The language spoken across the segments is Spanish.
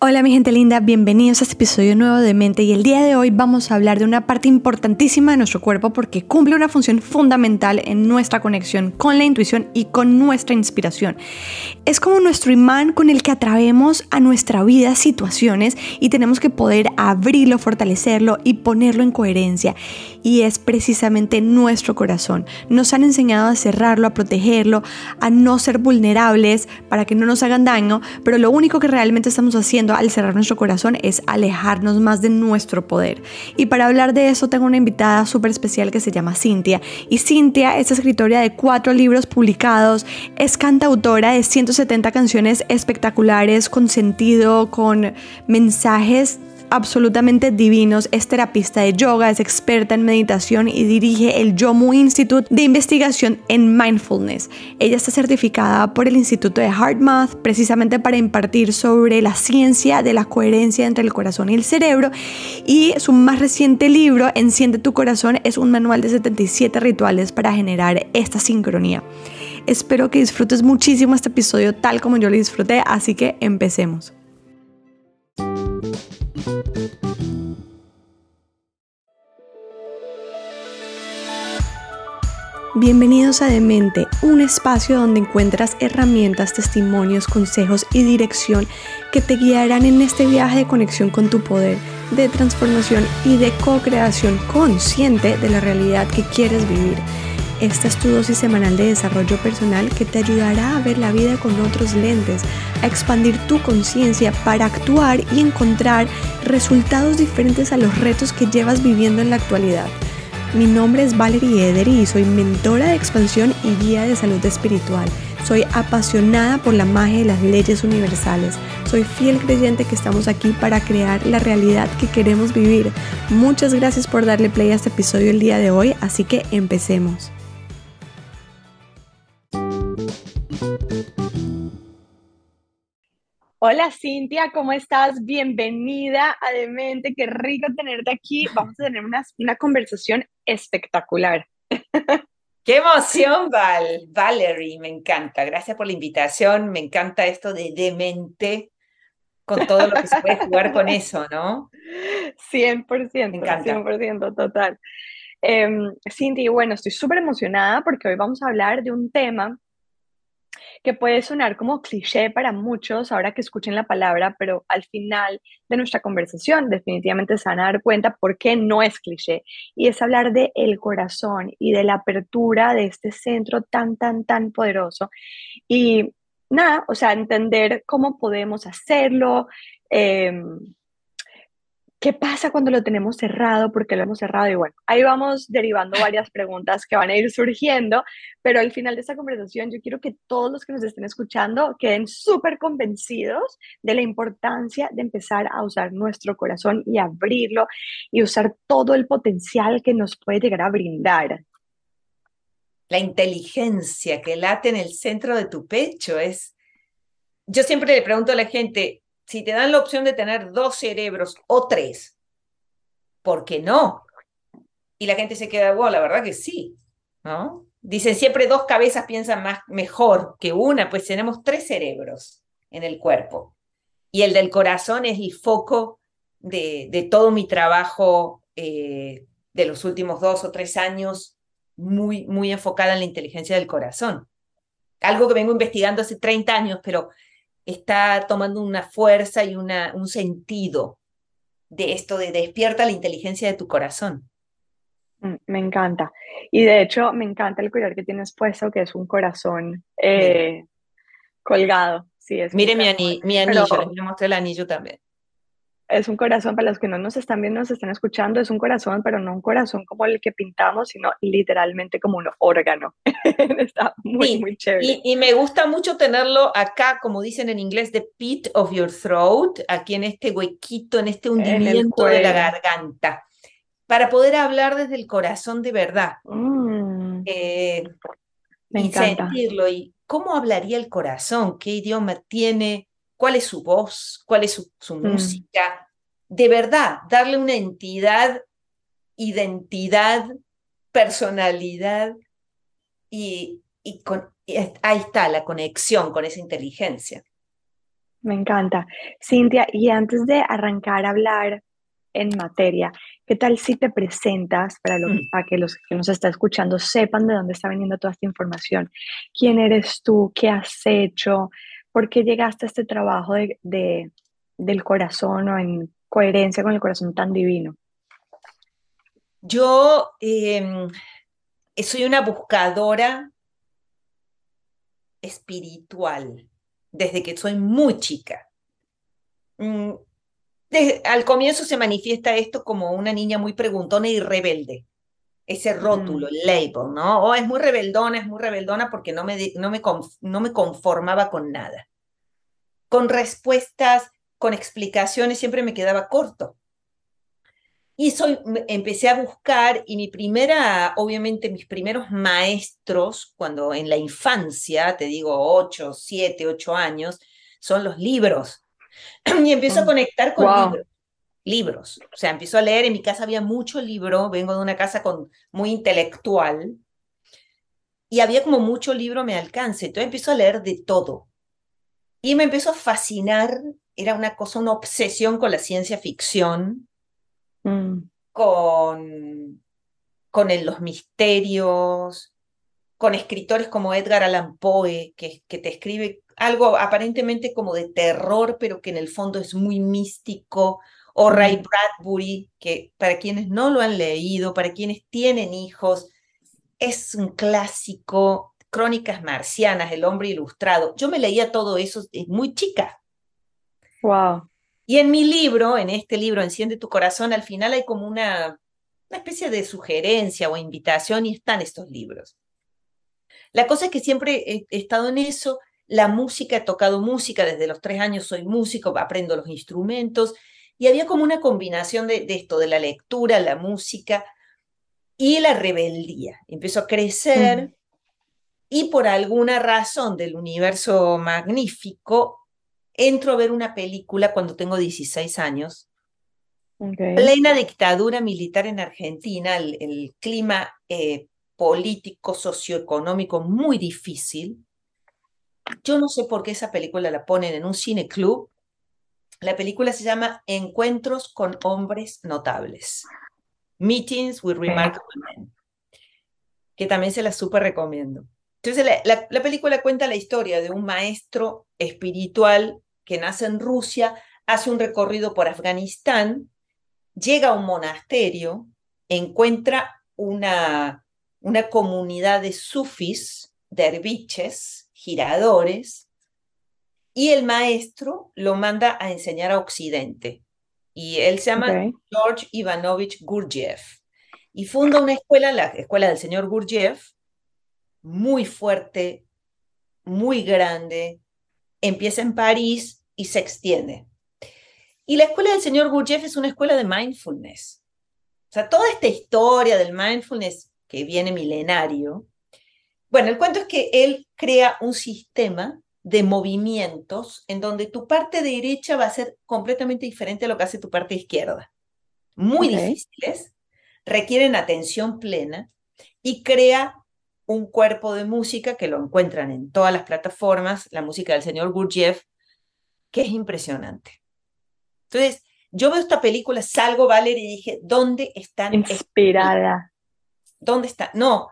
Hola mi gente linda, bienvenidos a este episodio nuevo de Mente y el día de hoy vamos a hablar de una parte importantísima de nuestro cuerpo porque cumple una función fundamental en nuestra conexión con la intuición y con nuestra inspiración. Es como nuestro imán con el que atraemos a nuestra vida situaciones y tenemos que poder abrirlo, fortalecerlo y ponerlo en coherencia. Y es precisamente nuestro corazón. Nos han enseñado a cerrarlo, a protegerlo, a no ser vulnerables para que no nos hagan daño, pero lo único que realmente estamos haciendo al cerrar nuestro corazón es alejarnos más de nuestro poder. Y para hablar de eso tengo una invitada súper especial que se llama Cintia. Y Cintia es escritora de cuatro libros publicados, es cantautora de 170 canciones espectaculares con sentido, con mensajes absolutamente divinos, es terapista de yoga, es experta en meditación y dirige el Yomu Institute de investigación en mindfulness. Ella está certificada por el Instituto de HeartMath precisamente para impartir sobre la ciencia de la coherencia entre el corazón y el cerebro y su más reciente libro, Enciende tu corazón, es un manual de 77 rituales para generar esta sincronía. Espero que disfrutes muchísimo este episodio tal como yo lo disfruté, así que empecemos. Bienvenidos a Demente, un espacio donde encuentras herramientas, testimonios, consejos y dirección que te guiarán en este viaje de conexión con tu poder, de transformación y de co-creación consciente de la realidad que quieres vivir. Esta es tu dosis semanal de desarrollo personal que te ayudará a ver la vida con otros lentes, a expandir tu conciencia para actuar y encontrar resultados diferentes a los retos que llevas viviendo en la actualidad. Mi nombre es Valerie Edery y soy mentora de expansión y guía de salud espiritual. Soy apasionada por la magia de las leyes universales. Soy fiel creyente que estamos aquí para crear la realidad que queremos vivir. Muchas gracias por darle play a este episodio el día de hoy, así que empecemos. Hola Cintia, ¿cómo estás? Bienvenida a Demente, qué rico tenerte aquí. Vamos a tener una, una conversación espectacular. ¡Qué emoción, Val! Valerie, me encanta. Gracias por la invitación. Me encanta esto de Demente, con todo lo que se puede jugar con eso, ¿no? 100%, me encanta. 100%, total. Eh, Cintia, bueno, estoy súper emocionada porque hoy vamos a hablar de un tema que puede sonar como cliché para muchos ahora que escuchen la palabra, pero al final de nuestra conversación definitivamente se van a dar cuenta por qué no es cliché. Y es hablar de el corazón y de la apertura de este centro tan, tan, tan poderoso. Y nada, o sea, entender cómo podemos hacerlo. Eh, ¿Qué pasa cuando lo tenemos cerrado? ¿Por qué lo hemos cerrado? Y bueno, ahí vamos derivando varias preguntas que van a ir surgiendo, pero al final de esta conversación yo quiero que todos los que nos estén escuchando queden súper convencidos de la importancia de empezar a usar nuestro corazón y abrirlo y usar todo el potencial que nos puede llegar a brindar. La inteligencia que late en el centro de tu pecho es... Yo siempre le pregunto a la gente, si te dan la opción de tener dos cerebros o tres, ¿por qué no? Y la gente se queda, wow, la verdad que sí, ¿no? Dicen siempre dos cabezas piensan más, mejor que una, pues tenemos tres cerebros en el cuerpo. Y el del corazón es el foco de, todo mi trabajo eh, de los últimos dos o tres años, muy, muy enfocada en la inteligencia del corazón. Algo que vengo investigando hace 30 años, pero está tomando una fuerza y una, un sentido de esto de despierta la inteligencia de tu corazón. Mm, me encanta. Y de hecho, me encanta el collar que tienes puesto, que es un corazón eh, colgado. Sí, es Mire mi, anillo, les mostré el anillo también es un corazón, para los que no nos están viendo, nos están escuchando, es un corazón, pero no un corazón como el que pintamos, sino literalmente como un órgano. Está muy, muy chévere. Y, me gusta mucho tenerlo acá, como dicen en inglés, the pit of your throat, aquí en este huequito, en este hundimiento de la garganta, para poder hablar desde el corazón de verdad. Mm. Eh, me y sentirlo. ¿Y cómo hablaría el corazón? ¿Qué idioma tiene? Cuál es su voz, cuál es su, mm. música. De verdad, darle una entidad, identidad, personalidad y, con, ahí está la conexión con esa inteligencia. Me encanta. Cintia, y antes de arrancar a hablar en materia, ¿qué tal si te presentas para, lo, Mm. para que los que nos están escuchando sepan de dónde está viniendo toda esta información? ¿Quién eres tú? ¿Qué has hecho? ¿Por qué llegaste a este trabajo de, de- del corazón o en coherencia con el corazón tan divino? Yo em, soy una buscadora espiritual desde que soy muy chica. Mm, desde- al comienzo se manifiesta esto como una niña muy preguntona y rebelde. Ese rótulo, Mm, el label, ¿no? O es muy rebeldona, es muy rebeldona porque no me, no me, no me conformaba con nada. Con respuestas, con explicaciones, siempre me quedaba corto. Y soy, me- empecé a buscar y mi primera, obviamente mis primeros maestros, cuando en la infancia, te digo ocho, siete, ocho años, son los libros. Y empiezo a mm. conectar con Wow. libros, libros. O sea, empiezo a leer, en mi casa había mucho libro, vengo de una casa con, muy intelectual, y había como mucho libro mi alcance. Entonces empiezo a leer de todo. Y me empezó a fascinar, era una cosa, una obsesión con la ciencia ficción Mm, con, con el- los misterios, con escritores como Edgar Allan Poe, que, que te escribe algo aparentemente como de terror, pero que en el fondo es muy místico, o Ray mm, Bradbury, que para quienes no lo han leído, para quienes tienen hijos, es un clásico, Crónicas Marcianas, El hombre ilustrado. Yo me leía todo eso eh, muy chica. wow. Y en mi libro, en este libro, Enciende tu corazón, al final hay como una, una especie de sugerencia o invitación y están estos libros. La cosa es que siempre he, he estado en eso, la música, he tocado música, desde los tres años soy músico, aprendo los instrumentos, y había como una combinación de, de esto, de la lectura, la música y la rebeldía. Empezó a crecer Mm, y por alguna razón del universo magnífico, entro a ver una película cuando tengo 16 años plena dictadura militar en Argentina, el, el clima eh, político, socioeconómico muy difícil. Yo no sé por qué esa película la ponen en un cine club. La película se llama Encuentros con hombres notables. Meetings with. Remarkable Men, que también se la súper recomiendo. Entonces, la, la- la película cuenta la historia de un maestro espiritual que nace en Rusia, hace un recorrido por Afganistán llega a un monasterio, encuentra una, una comunidad de sufis, derviches, giradores, y el maestro lo manda a enseñar a Occidente. Y él se llama. George Ivanovich Gurdjieff. Y funda una escuela, la escuela del señor Gurdjieff, muy fuerte, muy grande, empieza en París y se extiende. Y la escuela del señor Gurdjieff es una escuela de mindfulness. O sea, toda esta historia del mindfulness que viene milenario. Bueno, el cuento es que él crea un sistema de movimientos en donde tu parte derecha va a ser completamente diferente a lo que hace tu parte izquierda. Muy difíciles, requieren atención plena y crea un cuerpo de música que lo encuentran en todas las plataformas, la música del señor Gurdjieff, que es impresionante. Entonces, yo veo esta película, salgo, Valerie, y dije, ¿dónde están? Inspirada. ¿Dónde está? No,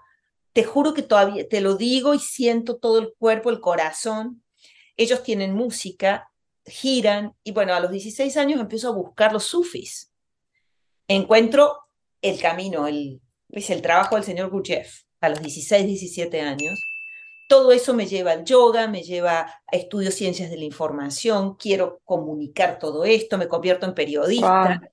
te juro que todavía te lo digo y siento todo el cuerpo, el corazón. Ellos tienen música, giran, y bueno, a los 16 años empiezo a buscar los sufis. Encuentro el camino, el, pues, el trabajo del señor Gurdjieff a los 16, 17 años. Todo eso me lleva al yoga, me lleva a estudio ciencias de la información, quiero comunicar todo esto, me convierto en periodista. Wow.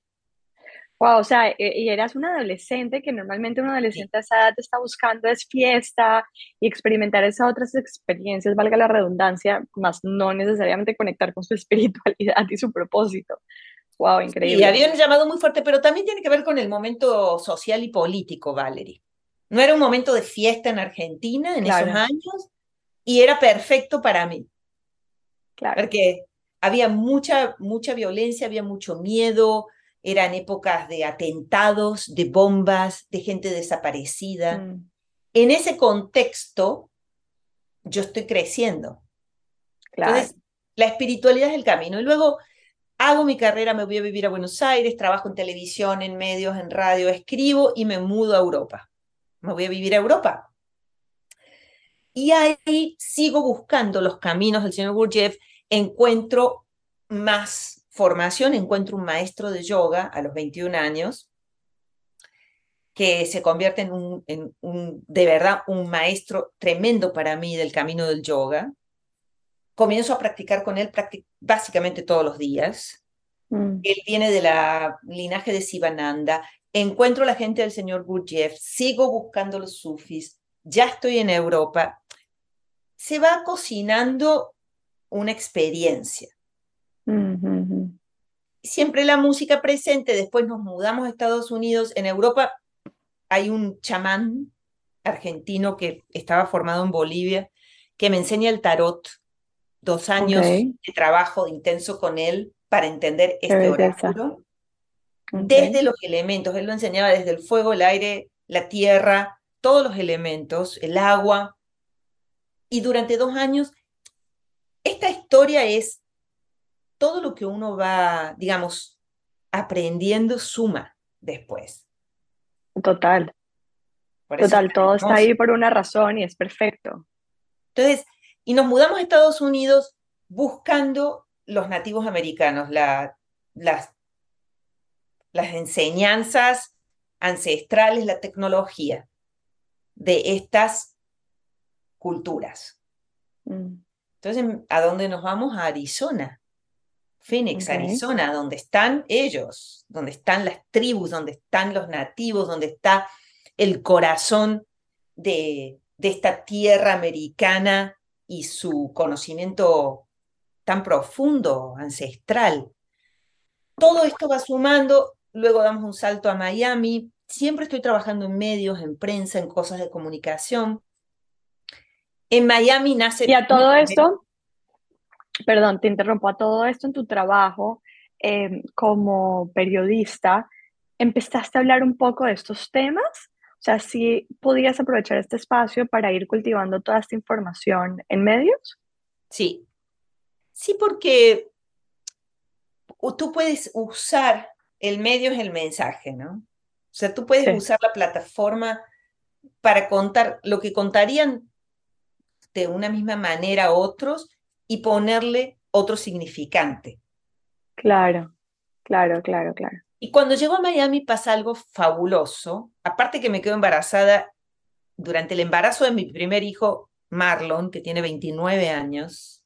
Wow, o sea, e- y eras una adolescente que normalmente un adolescente a esa edad está buscando es fiesta y experimentar esas otras experiencias, valga la redundancia, más no necesariamente conectar con su espiritualidad y su propósito. Wow, increíble. había un llamado muy fuerte, pero también tiene que ver con el momento social y político, Valerie. No era un momento de fiesta en Argentina en esos años y era perfecto para mí, claro. porque había mucha, mucha violencia, había mucho miedo, eran épocas de atentados, de bombas, de gente desaparecida. Mm, En ese contexto, yo estoy creciendo. claro. Entonces, la espiritualidad es el camino. Y luego hago mi carrera, me voy a vivir a Buenos Aires, trabajo en televisión, en medios, en radio, escribo y me mudo a Europa. Me voy a vivir a Europa. Y ahí sigo buscando los caminos del señor Gurdjieff, encuentro más formación, encuentro un maestro de yoga a los 21 años, que se convierte en un, en un, de verdad, un maestro tremendo para mí del camino del yoga. Comienzo a practicar con él básicamente todos los días. Mm. Él viene de la linaje de Sivananda. Encuentro la gente del señor Gurdjieff, sigo buscando los sufis, ya estoy en Europa. Se va cocinando una experiencia. Siempre la música presente, después nos mudamos a Estados Unidos. En Europa hay un chamán argentino que estaba formado en Bolivia que me enseña el tarot. Dos años de trabajo intenso con él para entender este oráculo. Desde los elementos, él lo enseñaba desde el fuego, el aire, la tierra, todos los elementos, el agua. Y durante dos años, esta historia es todo lo que uno va, digamos, aprendiendo suma después. Total. Total, todo está ahí por una razón y es perfecto. Entonces, y nos mudamos a Estados Unidos buscando los nativos americanos, la, las, las enseñanzas ancestrales, la tecnología de estas culturas. Mm. Entonces, ¿a dónde nos vamos? A Arizona. Phoenix, Arizona, donde están ellos, donde están las tribus, donde están los nativos, donde está el corazón de, de esta tierra americana y su conocimiento tan profundo, ancestral. Todo esto va sumando, luego damos un salto a Miami, siempre estoy trabajando en medios, en prensa, en cosas de comunicación. En Miami nace... Y a todo esto, perdón, te interrumpo, a todo esto en tu trabajo em, como periodista, ¿empezaste a hablar un poco de estos temas? O sea, si podías aprovechar este espacio para ir cultivando toda esta información en medios? Sí, sí, porque tú puedes usar, el medio es el mensaje, ¿no? O sea, tú puedes usar la plataforma para contar lo que contarían de una misma manera otros y ponerle otro significante. Claro, claro, claro, claro. Y cuando llego a Miami pasa algo fabuloso. Aparte que me quedo embarazada durante el embarazo de mi primer hijo, Marlon, que tiene 29 años,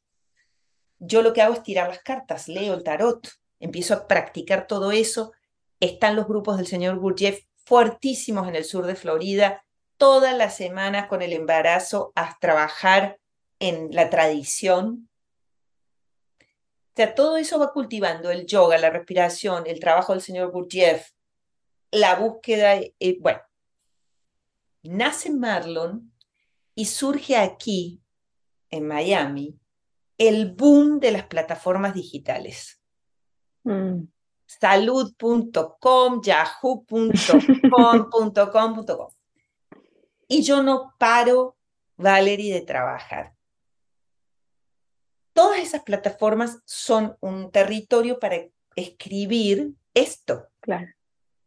yo lo que hago es tirar las cartas, leo el tarot, empiezo a practicar todo eso. Están los grupos del señor Gurdjieff fuertísimos en el sur de Florida, todas las semanas con el embarazo a trabajar en la tradición sea, todo eso va cultivando el yoga, la respiración, el trabajo del señor Gurdjieff, la búsqueda, eh, bueno, nace Marlon y surge aquí, en Miami, el boom de las plataformas digitales. Mm. Salud.com, yahoo.com.com.com. Y yo no paro, Valerie, de trabajar todas esas plataformas son un territorio para escribir esto. Claro.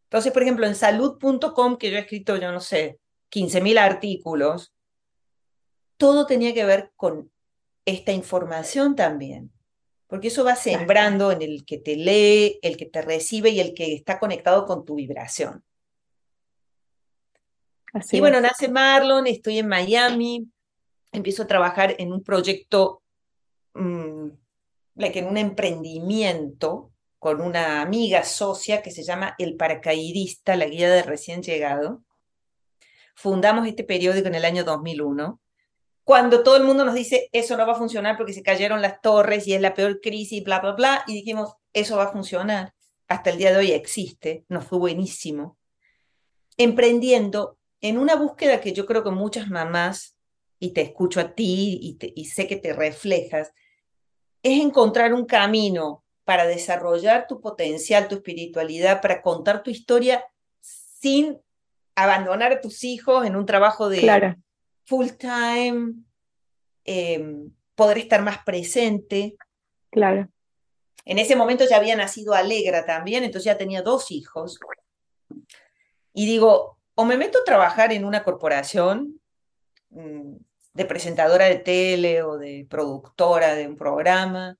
Entonces, por ejemplo, en salud.com, que yo he escrito, yo no sé, 15.000 artículos, todo tenía que ver con esta información también, porque eso va sembrando en el que te lee, el que te recibe y el que está conectado con tu vibración. Así y bueno, nace Marlon, estoy en Miami, empiezo a trabajar en un proyecto Mm, en un emprendimiento con una amiga socia que se llama El Paracaidista, la guía de recién llegado. Fundamos este periódico en el año 2001, cuando todo el mundo nos dice, eso no va a funcionar porque se cayeron las torres y es la peor crisis, bla, bla, bla, y dijimos, eso va a funcionar. Hasta el día de hoy existe, nos fue buenísimo. Emprendiendo en una búsqueda que yo creo que muchas mamás, y te escucho a ti y, y sé que te reflejas, es encontrar un camino para desarrollar tu potencial, tu espiritualidad, para contar tu historia sin abandonar a tus hijos en un trabajo de full time, poder estar más presente. Claro. En ese momento ya había nacido Alegra también, entonces ya tenía dos hijos. Y digo, o me meto a trabajar en una corporación mm, de presentadora de tele o de productora de un programa,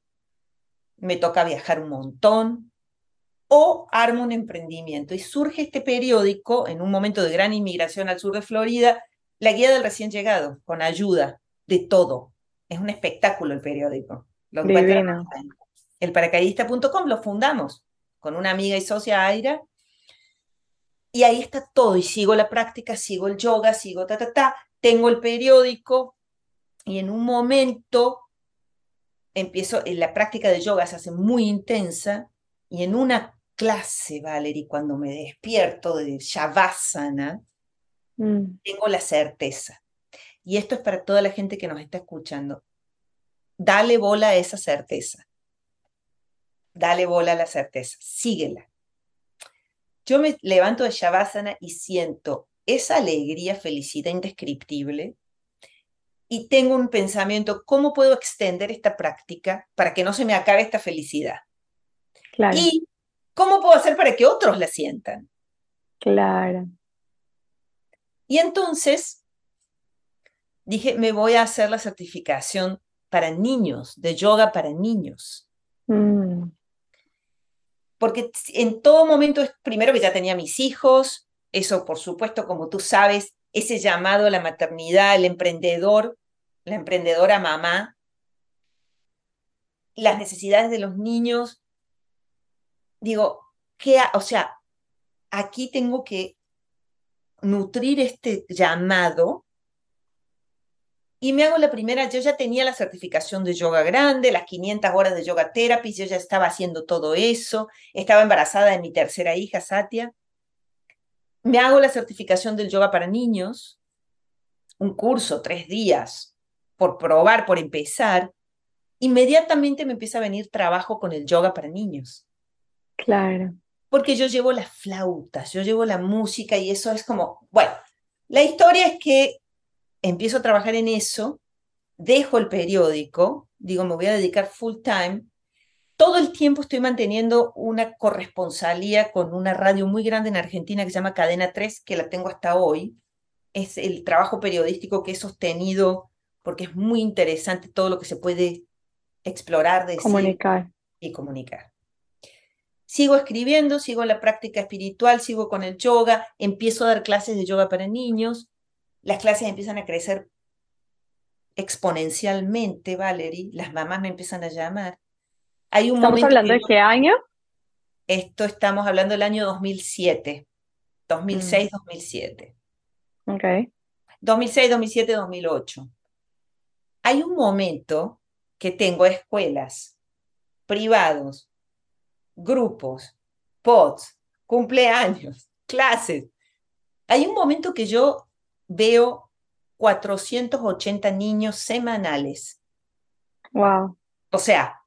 me toca viajar un montón, o armo un emprendimiento. Y surge este periódico en un momento de gran inmigración al sur de Florida, la guía del recién llegado, con ayuda de todo. Es un espectáculo el periódico. Lo el paracaidista.com lo fundamos con una amiga y socia Aira. Y ahí está todo. Y sigo la práctica, sigo el yoga, sigo ta, ta, ta. Tengo el periódico. Y en un momento empiezo, en la práctica de yoga se hace muy intensa. Y en una clase, Valerie, cuando me despierto de Shavasana, mm. tengo la certeza. Y esto es para toda la gente que nos está escuchando. Dale bola a esa certeza dale bola a la certeza, síguela. Yo me levanto de Shavasana y siento esa alegría, felicidad indescriptible y tengo un pensamiento, ¿cómo puedo extender esta práctica para que no se me acabe esta felicidad? Claro. Y ¿cómo puedo hacer para que otros la sientan? Claro. Y entonces dije, me voy a hacer la certificación para niños, de yoga para niños. Mm porque en todo momento, primero que ya tenía mis hijos, eso por supuesto, como tú sabes, ese llamado a la maternidad, el emprendedor, la emprendedora mamá, las necesidades de los niños, digo, ¿qué o sea, aquí tengo que nutrir este llamado y me hago la primera, yo ya tenía la certificación de yoga grande, las 500 horas de yoga therapy, yo ya estaba haciendo todo eso, estaba embarazada de mi tercera hija, Satya. Me hago la certificación del yoga para niños, un curso, tres días, por probar, por empezar. Inmediatamente me empieza a venir trabajo con el yoga para niños. Claro. Porque yo llevo las flautas, yo llevo la música y eso es como, bueno, la historia es que empiezo a trabajar en eso, dejo el periódico, digo, me voy a dedicar full time. Todo el tiempo estoy manteniendo una corresponsalía con una radio muy grande en Argentina que se llama Cadena 3, que la tengo hasta hoy. Es el trabajo periodístico que he sostenido porque es muy interesante todo lo que se puede explorar, de comunicar y comunicar. Sigo escribiendo, sigo la práctica espiritual, sigo con el yoga, empiezo a dar clases de yoga para niños, las clases empiezan a crecer exponencialmente, Valerie, las mamás me empiezan a llamar. Hay un ¿Estamos hablando de qué año? Esto estamos hablando del año 2007, 2006, 2007. Ok. 2006, 2007, 2008. Hay un momento que tengo escuelas, privados, grupos, pods, cumpleaños, clases. Hay un momento que yo veo 480 niños semanales. Wow. O sea,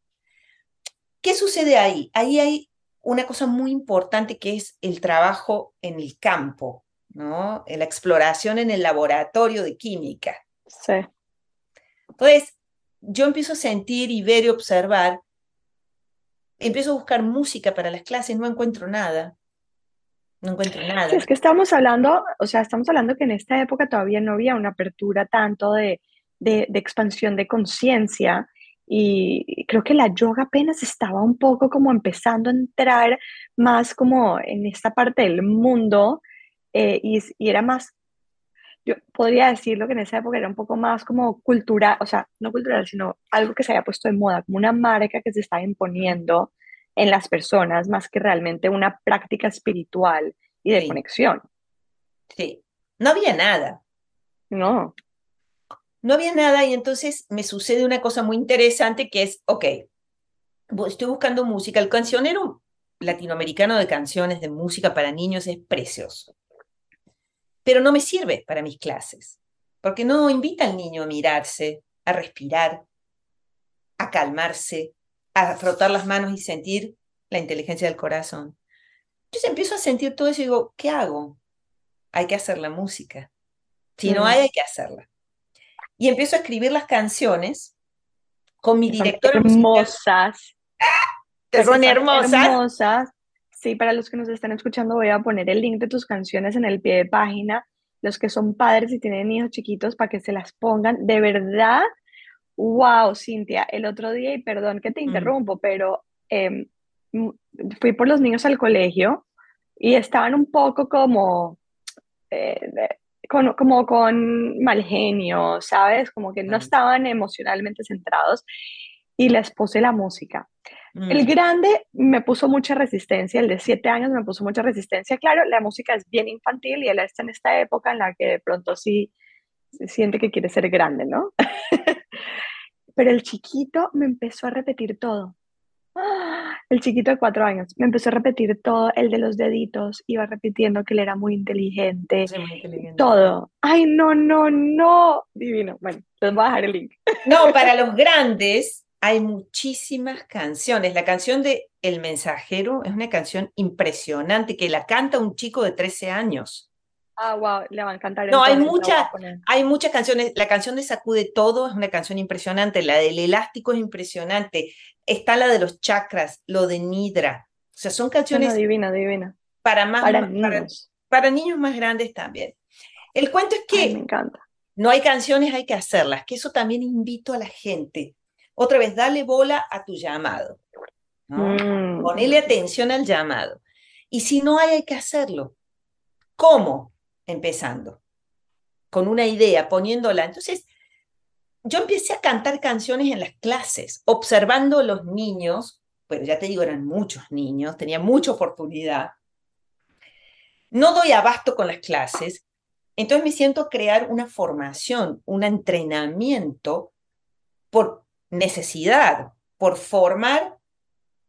¿qué sucede ahí? Ahí hay una cosa muy importante que es el trabajo en el campo, ¿no? La exploración en el laboratorio de química. Sí. Entonces, yo empiezo a sentir y ver y observar, empiezo a buscar música para las clases, no encuentro nada. No encuentro nada. es que estamos hablando, o sea, estamos hablando que en esta época todavía no había una apertura tanto de, de, expansión de conciencia y creo que la yoga apenas estaba un poco como empezando a entrar más como en esta parte del mundo eh, y, y, era más, yo podría decirlo que en esa época era un poco más como cultural, o sea, no cultural, sino algo que se había puesto de moda, como una marca que se estaba imponiendo en las personas más que realmente una práctica espiritual y de conexión. Sí, no había nada. No. No había nada y entonces me sucede una cosa muy interesante que es, ok, estoy buscando música, el cancionero latinoamericano de canciones de música para niños es precioso, pero no me sirve para mis clases, porque no invita al niño a mirarse, a respirar, a calmarse, a frotar las manos y sentir la inteligencia del corazón. Entonces empiezo a sentir todo eso y digo, ¿qué hago? Hay que hacer la música. Si no hay, hay que hacerla. Y empiezo a escribir las canciones con mi directora hermosas. Son hermosas. hermosas. Sí, para los que nos están escuchando voy a poner el link de tus canciones en el pie de página. Los que son padres y tienen hijos chiquitos para que se las pongan. De verdad, wow, Cintia, el otro día, y perdón que te Mm. interrumpo, pero em, fui por los niños al colegio y estaban un poco como, eh, con, como con mal genio, ¿sabes? Como que no estaban emocionalmente centrados y les puse la música. El Mm, grande me puso mucha resistencia, el de siete años me puso mucha resistencia. Claro, la música es bien infantil y él está en esta época en la que de pronto sí se siente que quiere ser grande, ¿no? Pero el chiquito me empezó a repetir todo. El chiquito de cuatro años me empezó a repetir todo, el de los deditos, iba repitiendo que él era muy inteligente, soy muy inteligente. todo. Ay, no, no, no. Divino. Bueno, les voy a dejar el link. No, para los grandes hay muchísimas canciones. La canción de El Mensajero es una canción impresionante que la canta un chico de 13 años. Ah, wow, le va a encantar. No, hay entonces, mucha-. Hay muchas canciones. La canción de Sacude Todo es una canción impresionante. La del Elástico es impresionante. Está la de los chakras, lo de Nidra. O sea, son no, canciones divina, divina. para más Para niños. para niños más grandes también. El cuento es que Ay, me encanta. no hay canciones, hay que hacerlas, que eso también invito a la gente. Otra vez, dale bola a tu llamado. ¿no? Mm. Ponele atención al llamado. Y si no hay, hay que hacerlo. ¿Cómo? Empezando. Con una idea, poniéndola. Entonces, yo empecé a cantar canciones en las clases, observando los niños, pero ya te digo, eran muchos niños, tenía mucha oportunidad. No doy abasto con las clases, entonces me siento a crear una formación, un entrenamiento por necesidad, por formar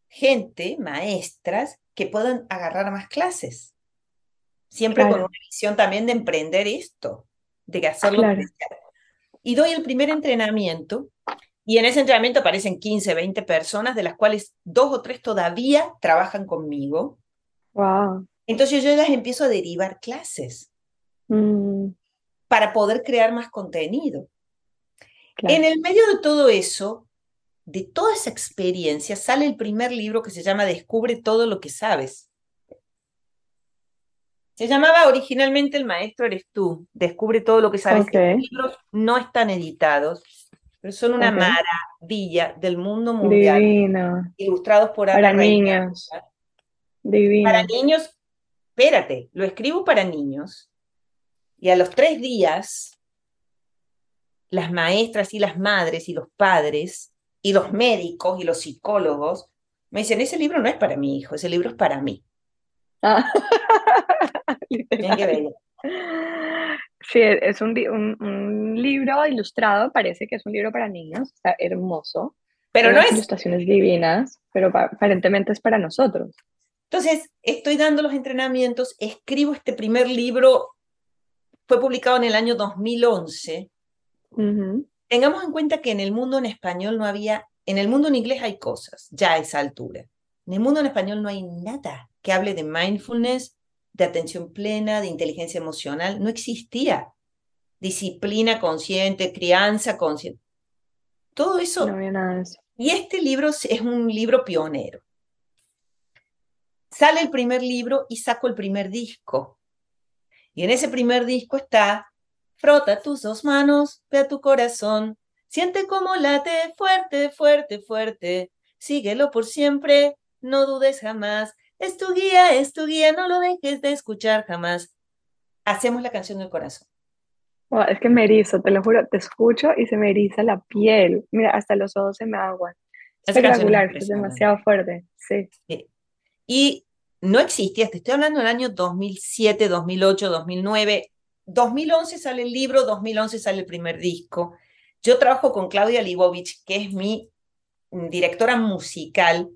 gente, maestras, que puedan agarrar más clases. Siempre con una visión también de emprender esto, de hacerlo Claro. Y doy el primer entrenamiento, y en ese entrenamiento aparecen 15, 20 personas, de las cuales dos o tres todavía trabajan conmigo. Wow. Entonces yo las empiezo a derivar clases Mm, para poder crear más contenido. Claro. En el medio de todo eso, de toda esa experiencia, sale el primer libro que se llama Descubre todo lo que sabes. Se llamaba originalmente El maestro eres tú, Descubre todo lo que sabes. Ok. Los libros no están editados, pero son una Ok. maravilla del mundo mundial, Divino. ilustrados por Ana Para Reina. niños. Divino. Para niños, espérate, lo escribo para niños y a los tres días las maestras y las madres y los padres y los médicos y los psicólogos me dicen, ese libro no es para mi hijo, ese libro es para mí. Ah. Sí, es un, un, un libro ilustrado, parece que es un libro para niños, está hermoso, Pero no es. ilustraciones divinas, pero pa- aparentemente es para nosotros. Entonces, estoy dando los entrenamientos, escribo este primer libro, fue publicado en el año 2011. Tengamos en cuenta que en el mundo en español no había, en el mundo en inglés hay cosas, ya a esa altura. En el mundo en español no hay nada que hable de mindfulness, de atención plena, de inteligencia emocional, no existía. Disciplina consciente, crianza consciente. Todo eso. No había nada de eso. Y este libro es un libro pionero. Sale el primer libro y saco el primer disco. Y en ese primer disco está, frota tus dos manos, ve a tu corazón, siente cómo late fuerte, fuerte, fuerte, síguelo por siempre, no dudes jamás, es tu guía, es tu guía, no lo dejes de escuchar jamás. Hacemos la canción del corazón. Es que me erizo, te lo juro, te escucho y se me eriza la piel. Mira, hasta los ojos se me aguan. Es Espectacular, es demasiado fuerte. Sí. Y no existía, te estoy hablando del año 2007, 2008, 2009. 2011 sale el libro, 2011 sale el primer disco. Yo trabajo con Claudia Libovich, que es mi mm, directora musical.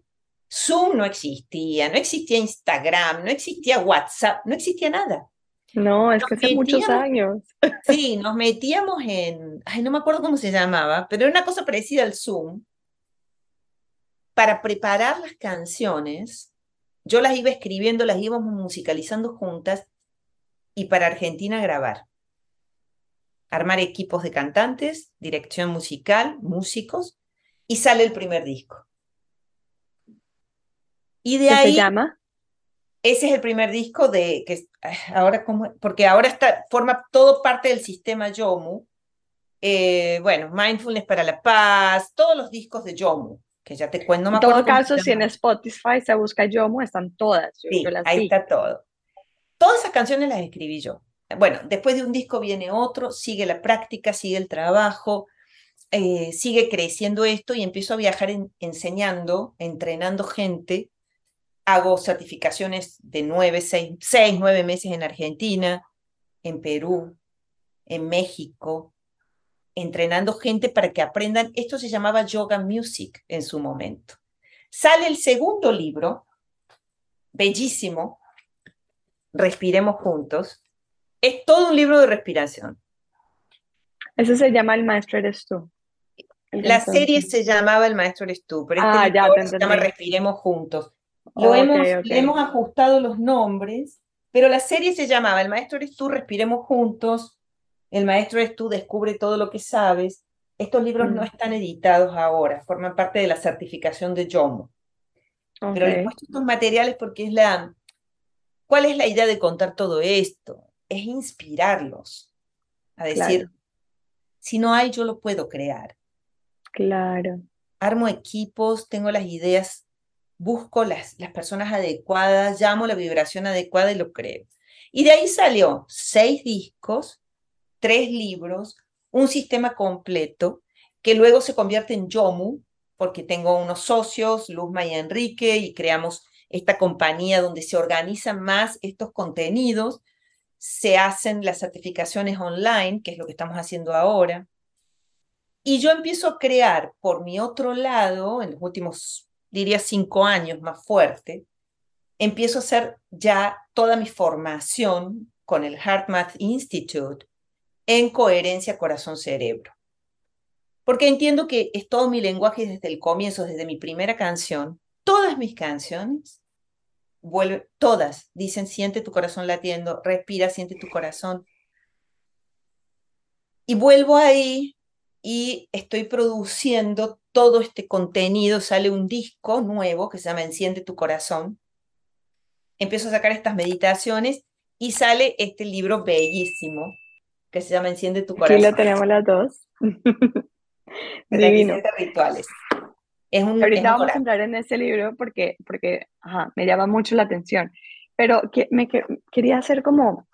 Zoom no existía, no existía Instagram, no existía WhatsApp, no existía nada. No, es Nos que hace muchos años. Sí, nos metíamos en, ay, no me acuerdo cómo se llamaba, pero era una cosa parecida al Zoom. Para preparar las canciones, yo las iba escribiendo, las íbamos musicalizando juntas y para Argentina grabar. Armar equipos de cantantes, dirección musical, músicos y sale el primer disco. Y de ¿Qué ahí... se llama? Ese es el primer disco de que ahora como porque ahora está forma todo parte del sistema Yomu. Eh, bueno, Mindfulness para la Paz, todos los discos de Yomu, que ya te cuento. No en todo caso, si en Spotify se busca Yomu, están todas. sí, ahí está todo. Todas esas canciones las escribí yo. Bueno, después de un disco viene otro, sigue la práctica, sigue el trabajo, eh, sigue creciendo esto y empiezo a viajar enseñando, entrenando gente. Hago certificaciones de nueve, seis, seis, nueve meses en Argentina, en Perú, en México, entrenando gente para que aprendan. Esto se llamaba Yoga Music en su momento. Sale el segundo libro, bellísimo, Respiremos Juntos. Es todo un libro de respiración. Ese se llama El Maestro Eres tú. La serie se llamaba El Maestro Eres tú, pero este ah, ya, se llama Respiremos Juntos. Lo hemos, hemos ajustado los nombres, pero la serie se llamaba El Maestro Eres tú, Respiremos Juntos. El Maestro Eres tú, Descubre todo lo que sabes. Estos libros no mm. están editados ahora, forman parte de la certificación de Yomo. Pero les he puesto estos materiales porque es la... ¿Cuál es la idea de contar todo esto? Es inspirarlos a decir, si no hay, yo lo puedo crear. Claro. Armo equipos, tengo las ideas, busco las, las personas adecuadas, llamo la vibración adecuada y lo creo. Y de ahí salió seis discos, tres libros, un sistema completo que luego se convierte en Yomu, porque tengo unos socios, Luzma y Enrique, y creamos esta compañía donde se organizan más estos contenidos, se hacen las certificaciones online, que es lo que estamos haciendo ahora, y yo empiezo a crear por mi otro lado, en los últimos, diría, cinco años más fuerte, empiezo a hacer ya toda mi formación con el HeartMath Institute en coherencia corazón-cerebro. Porque entiendo que es todo mi lenguaje desde el comienzo, desde mi primera canción. Todas mis canciones, vuelven, todas dicen, siente tu corazón latiendo, respira, siente tu corazón. Y vuelvo ahí y estoy produciendo todo este contenido, sale un disco nuevo que se llama Enciende tu corazón. Empiezo a sacar estas meditaciones y sale este libro bellísimo que se llama Enciende tu corazón. Aquí lo tenemos las dos. Divino. rituales. Es un, Ahorita vamos a entrar en ese libro porque, porque me llama mucho la atención, pero que, me quería hacer como,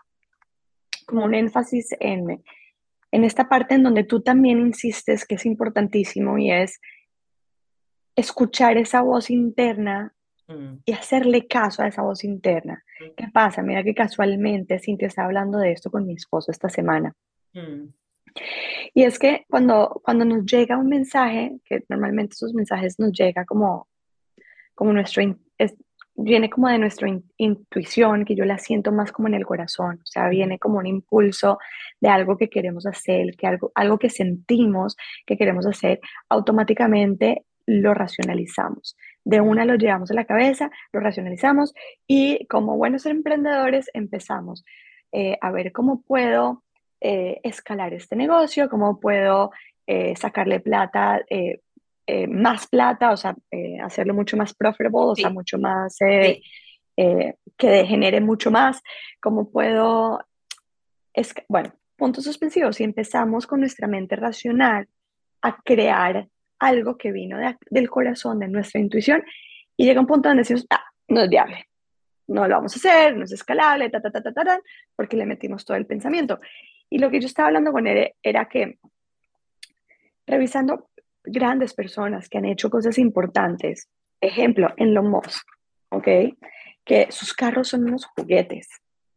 como un énfasis en en esta parte en donde tú también insistes que es importantísimo y es escuchar esa voz interna mm. y hacerle caso a esa voz interna. Mm. ¿Qué pasa? Mira que casualmente Cintia está hablando de esto con mi esposo esta semana. Mm. Y es que cuando, cuando nos llega un mensaje, que normalmente esos mensajes nos llega como, como nuestro, viene como de nuestra intuición, que yo la siento más como en el corazón, o sea, viene como un impulso de algo que queremos hacer, que algo, algo que sentimos que queremos hacer, automáticamente lo racionalizamos. De una lo llevamos a la cabeza, lo racionalizamos y como buenos emprendedores empezamos eh, a ver cómo puedo eh, escalar este negocio, cómo puedo eh, sacarle plata eh, más plata, o sea, eh, hacerlo mucho más profitable, o sea, mucho más, eh, que genere mucho más, cómo puedo, es, bueno, puntos suspensivos, si empezamos con nuestra mente racional a crear algo que vino del corazón, de nuestra intuición, y llega un punto donde decimos, ah, no es viable, no lo vamos a hacer, no es escalable, ta, ta, ta, ta, ta, porque le metimos todo el pensamiento. Y lo que yo estaba hablando con él era que, revisando grandes personas que han hecho cosas importantes. Ejemplo, en Elon Musk, ¿ok? Que sus carros son unos juguetes,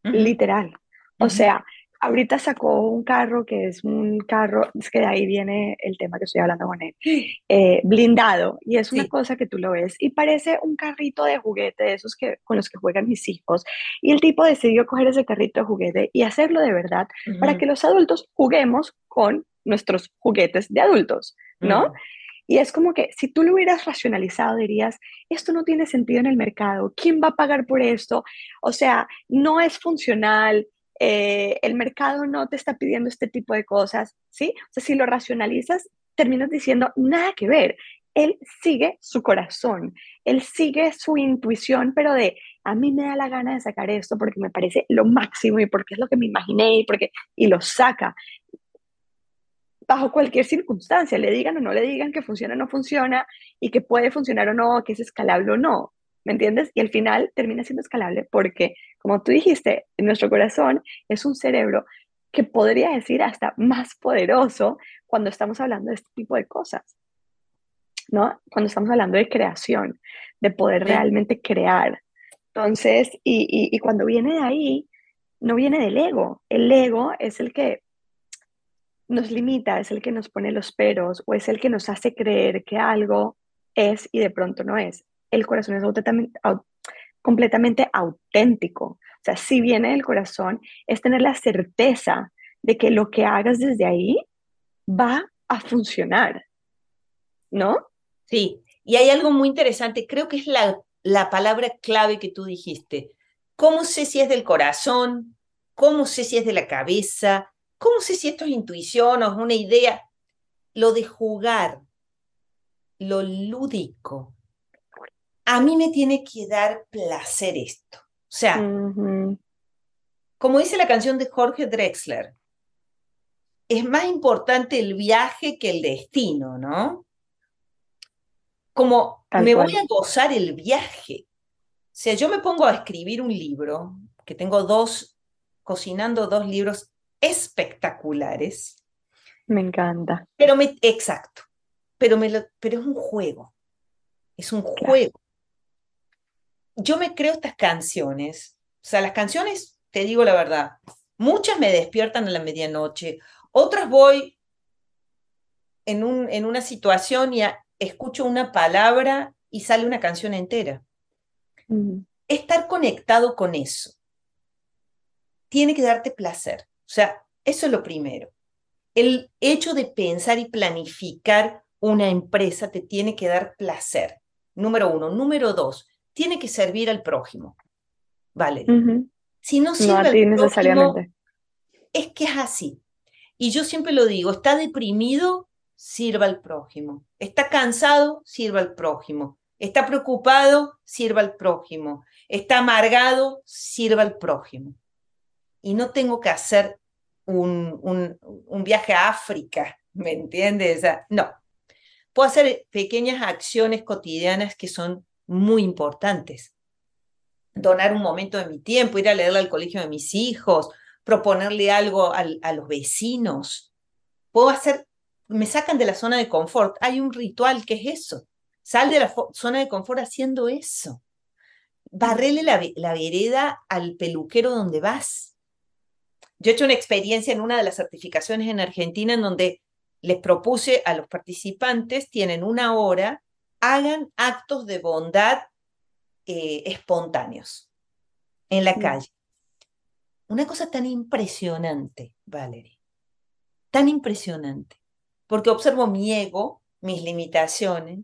literal. O sea, ahorita sacó un carro que es un carro, es que de ahí viene el tema que estoy hablando con él, eh, blindado, y es una cosa que tú lo ves y parece un carrito de juguete de esos que, con los que juegan mis hijos, y el tipo decidió coger ese carrito de juguete y hacerlo de verdad para que los adultos juguemos con nuestros juguetes de adultos, ¿no? Y es como que si tú lo hubieras racionalizado, dirías, esto no tiene sentido en el mercado, ¿quién va a pagar por esto? O sea, no es funcional, eh, el mercado no te está pidiendo este tipo de cosas, ¿sí? O sea, si lo racionalizas, terminas diciendo, nada que ver, él sigue su corazón, él sigue su intuición, pero de a mí me da la gana de sacar esto porque me parece lo máximo y porque es lo que me imaginé y porque y lo saca bajo cualquier circunstancia, le digan o no le digan que funciona o no funciona y que puede funcionar o no, que es escalable o no, ¿me entiendes? Y al final termina siendo escalable porque, como tú dijiste, nuestro corazón es un cerebro que podría decir hasta más poderoso cuando estamos hablando de este tipo de cosas, ¿no? Cuando estamos hablando de creación, de poder realmente crear. Entonces, y, y cuando viene de ahí, no viene del ego. El ego es el que nos limita, es el que nos pone los peros o es el que nos hace creer que algo es y de pronto no es. El corazón es completamente auténtico. O sea, si viene del corazón, es tener la certeza de que lo que hagas desde ahí va a funcionar. ¿No? Sí, y hay algo muy interesante, creo que es la, la palabra clave que tú dijiste. ¿Cómo sé si es del corazón? ¿Cómo sé si es de la cabeza? ¿Cómo sé si esto es intuición o es una idea? Lo de jugar, lo lúdico. A mí me tiene que dar placer esto. O sea, como dice la canción de Jorge Drexler, es más importante el viaje que el destino, ¿no? Como me voy a gozar el viaje. O sea, yo me pongo a escribir un libro, que tengo dos, cocinando dos libros espectaculares. Me encanta. Pero me, exacto, pero, me pero es un juego, es un juego. Yo me creo estas canciones, o sea, las canciones, te digo la verdad, muchas me despiertan a la medianoche, otras voy en, un, en una situación y escucho una palabra y sale una canción entera. Estar conectado con eso tiene que darte placer. O sea, eso es lo primero. El hecho de pensar y planificar una empresa te tiene que dar placer. Número uno. Número dos, tiene que servir al prójimo. Vale. Si no sirve al prójimo, necesariamente. es que es así. Y yo siempre lo digo, está deprimido, sirva al prójimo. Está cansado, sirva al prójimo. Está preocupado, sirva al prójimo. Está amargado, sirva al prójimo y no tengo que hacer un, un, viaje a África, ¿me entiendes? no, puedo hacer pequeñas acciones cotidianas que son muy importantes. Donar un momento de mi tiempo, ir a leerle al colegio de mis hijos, proponerle algo a los vecinos. Puedo hacer, me sacan de la zona de confort. Hay un ritual que es eso. Sal de la zona de confort haciendo eso. Barrele la, la vereda al peluquero donde vas. Yo he hecho una experiencia en una de las certificaciones en Argentina en donde les propuse a los participantes, tienen una hora, hagan actos de bondad eh, espontáneos en la calle. Una cosa tan impresionante, Valerie, tan impresionante, porque observo mi ego, mis limitaciones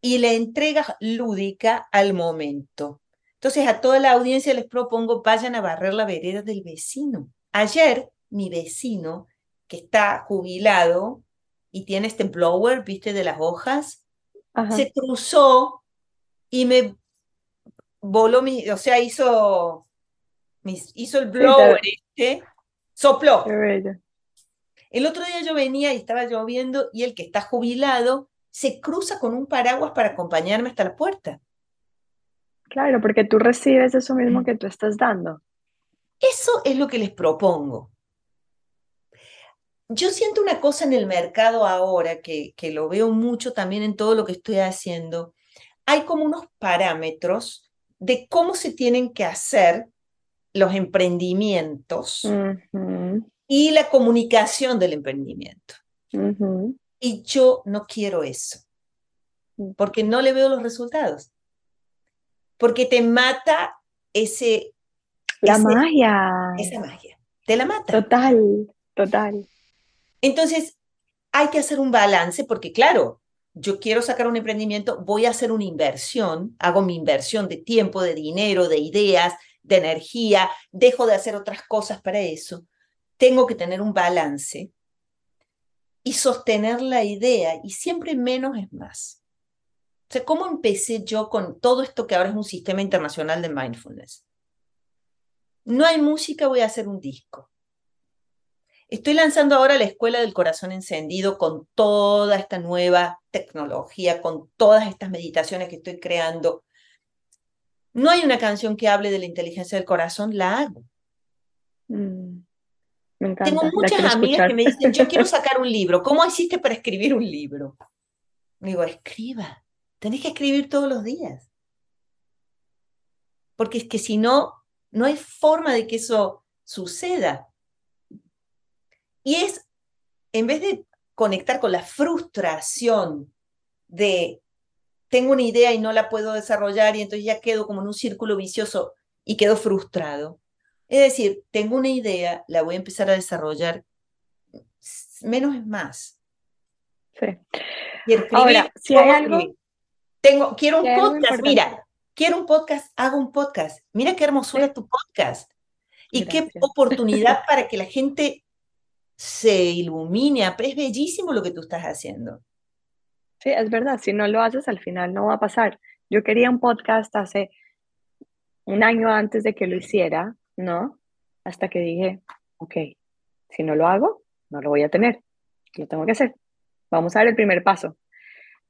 y la entrega lúdica al momento. Entonces a toda la audiencia les propongo, vayan a barrer la vereda del vecino. Ayer mi vecino, que está jubilado y tiene este blower, viste, de las hojas, se cruzó y me voló mi, o sea, hizo, hizo el blower este, sopló. El otro día yo venía y estaba lloviendo y el que está jubilado se cruza con un paraguas para acompañarme hasta la puerta. Claro, porque tú recibes eso mismo mm. que tú estás dando. Eso es lo que les propongo. Yo siento una cosa en el mercado ahora que, que lo veo mucho también en todo lo que estoy haciendo. Hay como unos parámetros de cómo se tienen que hacer los emprendimientos y la comunicación del emprendimiento. Y yo no quiero eso, porque no le veo los resultados porque te mata ese... La magia. Esa magia, te la mata. Total, total. Entonces, hay que hacer un balance porque, claro, yo quiero sacar un emprendimiento, voy a hacer una inversión, hago mi inversión de tiempo, de dinero, de ideas, de energía, dejo de hacer otras cosas para eso. Tengo que tener un balance. y sostener la idea. Y siempre menos es más. O sea, ¿cómo empecé yo con todo esto que ahora es un sistema internacional de mindfulness? No hay música, voy a hacer un disco. Estoy lanzando ahora la Escuela del Corazón Encendido con toda esta nueva tecnología, con todas estas meditaciones que estoy creando. No hay una canción que hable de la inteligencia del corazón, la hago. Mm, me encanta. Tengo muchas amigas que me dicen, yo quiero sacar un libro. ¿Cómo hiciste para escribir un libro? digo, escriba. Tenés que escribir todos los días. Porque es que si no, no hay forma de que eso suceda. Y es, en vez de conectar con la frustración de tengo una idea y no la puedo desarrollar y entonces ya quedo como en un círculo vicioso y quedo frustrado. Es decir, tengo una idea, la voy a empezar a desarrollar, menos es más. Sí. Ahora, si hay algo... Tengo, quiero un podcast, mira, quiero un podcast, hago un podcast. Mira qué hermosura tu podcast. Y qué oportunidad para que la gente se ilumine. Es bellísimo lo que tú estás haciendo. Sí, es verdad. Si no lo haces, al final no va a pasar. Yo quería un podcast hace un año antes de que lo hiciera, ¿no? Hasta que dije, ok, si no lo hago, no lo voy a tener. Lo tengo que hacer. Vamos a dar el primer paso.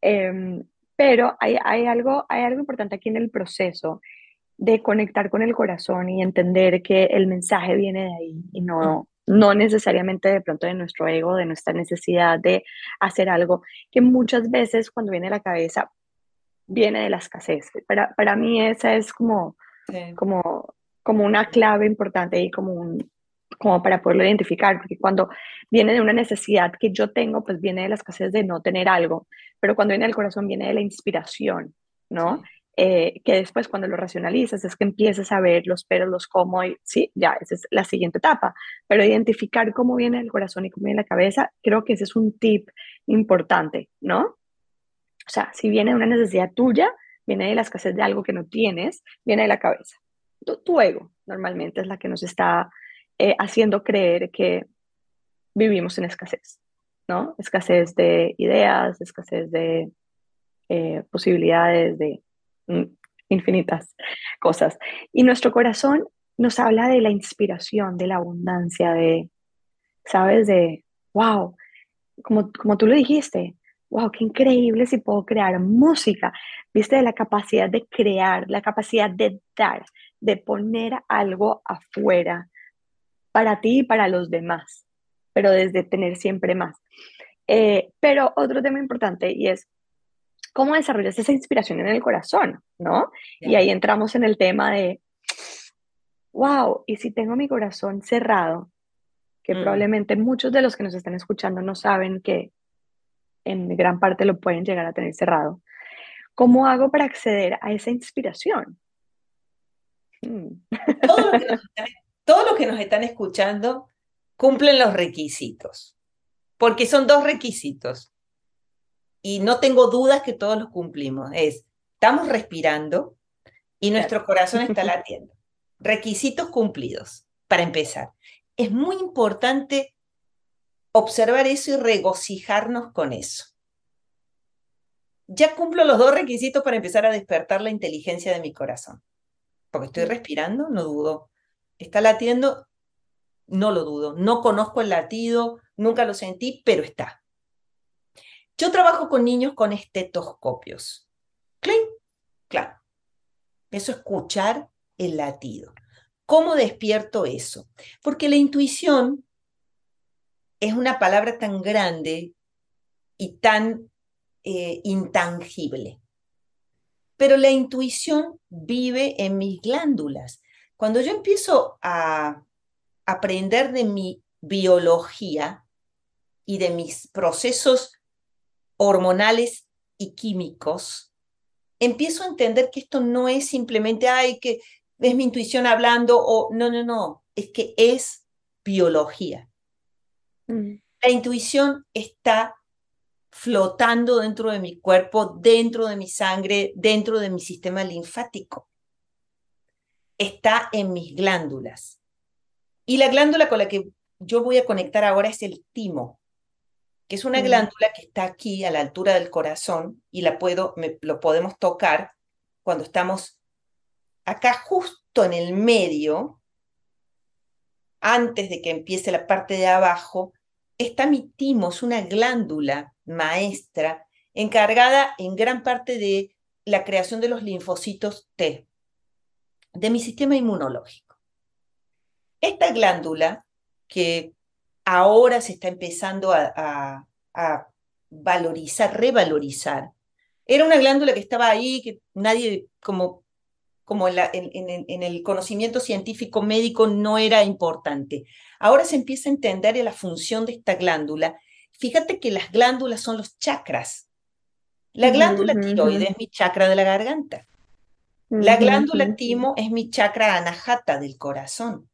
Em, pero hay, hay, algo, hay algo importante aquí en el proceso de conectar con el corazón y entender que el mensaje viene de ahí y no, no necesariamente de pronto de nuestro ego, de nuestra necesidad de hacer algo, que muchas veces cuando viene a la cabeza viene de la escasez. Para, para mí esa es como, como, como una clave importante y como, un, como para poderlo identificar, porque cuando viene de una necesidad que yo tengo, pues viene de la escasez de no tener algo, pero cuando viene del corazón viene de la inspiración, ¿no? Eh, que después cuando lo racionalizas es que empiezas a ver los peros, los cómo, y sí, ya, esa es la siguiente etapa, pero identificar cómo viene el corazón y cómo viene la cabeza, creo que ese es un tip importante, ¿no? O sea, si viene una necesidad tuya, viene de la escasez de algo que no tienes, viene de la cabeza. Tu, ego normalmente es la que nos está eh, haciendo creer que vivimos en escasez, ¿no? Escasez de ideas, escasez de eh, posibilidades, de infinitas cosas. Y nuestro corazón nos habla de la inspiración, de la abundancia, de, ¿sabes? De, wow, como, como tú lo dijiste, wow, qué increíble si puedo crear música, viste, de la capacidad de crear, la capacidad de dar, de poner algo afuera para ti y para los demás, pero desde tener siempre más. Eh, pero otro tema importante y es cómo desarrollas esa inspiración en el corazón, ¿no? Y ahí entramos en el tema de, wow, y si tengo mi corazón cerrado, que mm. probablemente muchos de los que nos están escuchando no saben que en gran parte lo pueden llegar a tener cerrado, ¿cómo hago para acceder a esa inspiración? Mm. Todos todo lo que nos están escuchando cumplen los requisitos, porque son dos requisitos y no tengo dudas que todos los cumplimos. Es, estamos respirando y nuestro corazón está latiendo. Requisitos cumplidos, para empezar. Es muy importante observar eso y regocijarnos con eso. Ya cumplo los dos requisitos para empezar a despertar la inteligencia de mi corazón. Porque estoy respirando, no dudo. Está latiendo, no lo dudo. No conozco el latido, nunca lo sentí, pero está. Yo trabajo con niños con estetoscopios. ¿Cling? Claro. Eso escuchar el latido. ¿Cómo despierto eso? Porque la intuición es una palabra tan grande y tan eh, intangible. Pero la intuición vive en mis glándulas. Cuando yo empiezo a aprender de mi biología y de mis procesos hormonales y químicos, empiezo a entender que esto no es simplemente, ay, que es mi intuición hablando o no, no, no, es que es biología. Mm. La intuición está flotando dentro de mi cuerpo, dentro de mi sangre, dentro de mi sistema linfático. Está en mis glándulas. Y la glándula con la que yo voy a conectar ahora es el timo que es una glándula que está aquí a la altura del corazón y la puedo, lo podemos tocar cuando estamos acá justo en el medio, antes de que empiece la parte de abajo, está mi timo, es una glándula maestra encargada en gran parte de la creación de los linfocitos T, de mi sistema inmunológico. Esta glándula, que ahora se está empezando a, valorizar, revalorizar, era una glándula que estaba ahí, que nadie como como en, el conocimiento científico médico no era importante. Ahora se empieza a entender la función de esta glándula. Fíjate que las glándulas son los chakras. La glándula tiroides es mi chakra de la garganta. La glándula timo es mi chakra anahata del corazón.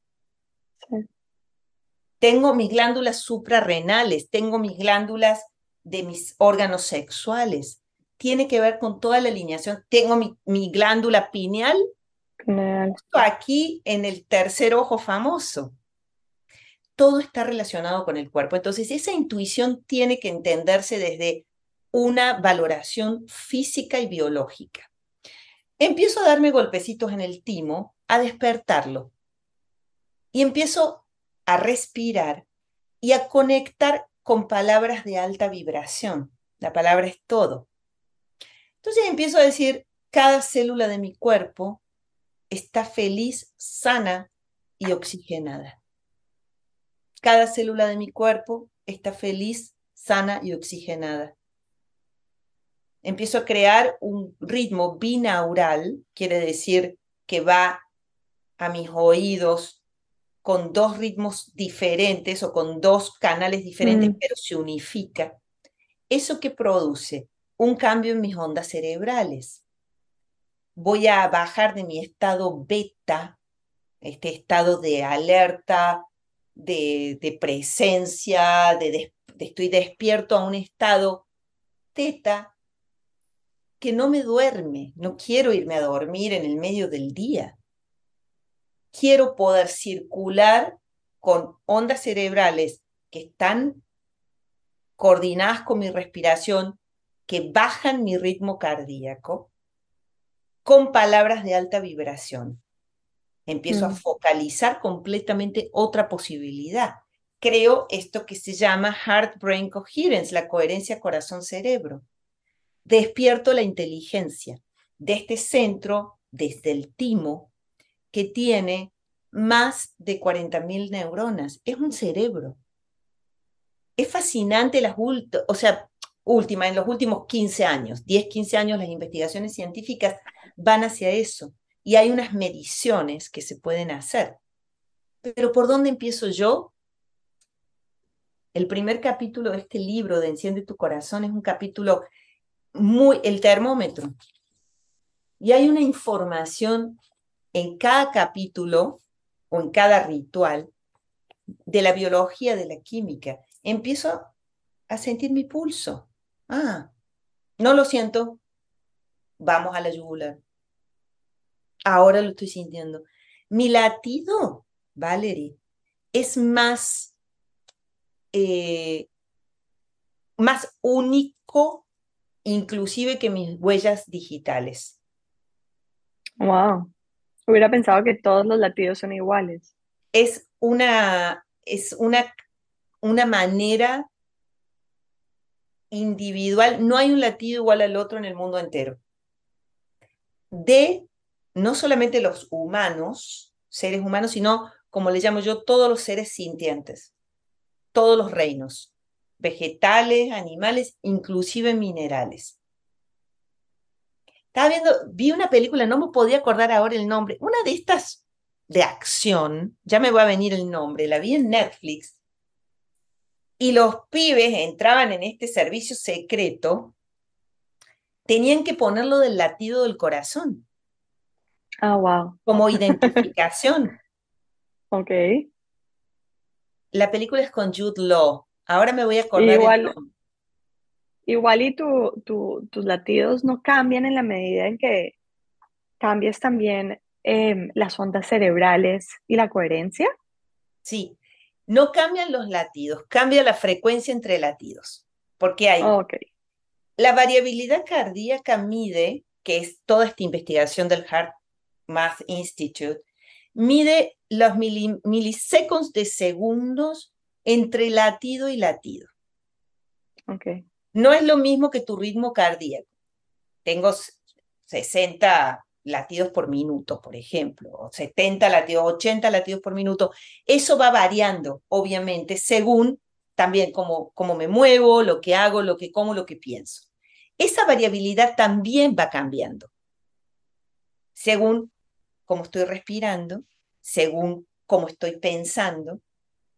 Tengo mis glándulas suprarrenales, tengo mis glándulas de mis órganos sexuales, tiene que ver con toda la alineación. Tengo mi, glándula pineal aquí en el tercer ojo famoso. Todo está relacionado con el cuerpo. Entonces, esa intuición tiene que entenderse desde una valoración física y biológica. Empiezo a darme golpecitos en el timo, a despertarlo. Y empiezo a respirar y a conectar con palabras de alta vibración. La palabra es todo. Entonces empiezo a decir, cada célula de mi cuerpo está feliz, sana y oxigenada. Cada célula de mi cuerpo está feliz, sana y oxigenada. Empiezo a crear un ritmo binaural, quiere decir que va a mis oídos con dos ritmos diferentes o con dos canales diferentes, mm. pero se unifica. ¿Eso que produce? un cambio en mis ondas cerebrales. Voy a bajar de mi estado beta, este estado de alerta, de, presencia, de, de estoy despierto a un estado teta que no me duerme. No quiero irme a dormir en el medio del día. Quiero poder circular con ondas cerebrales que están coordinadas con mi respiración que bajan mi ritmo cardíaco con palabras de alta vibración. Empiezo a mm. focalizar completamente otra posibilidad. Creo esto que se llama Heart-Brain Coherence, la coherencia corazón-cerebro. Despierto la inteligencia de este centro, desde el timo, que tiene más de 40.000 neuronas. Es un cerebro. Es fascinante las o sea, última, en los últimos 15 años, 10, 15 años, las investigaciones científicas van hacia eso y hay unas mediciones que se pueden hacer. Pero ¿por dónde empiezo yo? El primer capítulo de este libro de Enciende tu corazón es un capítulo muy, el termómetro. Y hay una información en cada capítulo o en cada ritual de la biología, de la química. Empiezo a sentir mi pulso. Ah, no lo siento. Vamos a la yugular. Ahora lo estoy sintiendo. Mi latido, Valerie, es más, eh, más único, inclusive que mis huellas digitales. Wow. Hubiera pensado que todos los latidos son iguales. Es una, es una, una manera individual, no hay un latido igual al otro en el mundo entero. De no solamente los humanos, seres humanos, sino, como le llamo yo, todos los seres sintientes, todos los reinos, vegetales, animales, inclusive minerales. Estaba viendo, vi una película, no me podía acordar ahora el nombre, una de estas de acción, ya me va a venir el nombre, la vi en Netflix, y los pibes entraban en este servicio secreto, tenían que ponerlo del latido del corazón. Ah, wow. Como identificación. ok. La película es con Jude Law. Ahora me voy a acordar. Igual, igual y tus latidos no cambian en la medida en que cambias también em, las ondas cerebrales y la coherencia. Sí, no cambian los latidos, cambia la frecuencia entre latidos. porque hay Ok. la variabilidad cardíaca mide, que es toda esta investigación del Heart Math Institute, mide los mili- milisegundos de segundos entre latido y latido. Ok. No es lo mismo que tu ritmo cardíaco. Tengo s- 60 latidos por minuto, por ejemplo, o 70 latidos, 80 latidos por minuto. Eso va variando, obviamente, según también cómo, cómo me muevo, lo que hago, lo que como, lo que pienso. Esa variabilidad también va cambiando, según cómo estoy respirando, según cómo estoy pensando,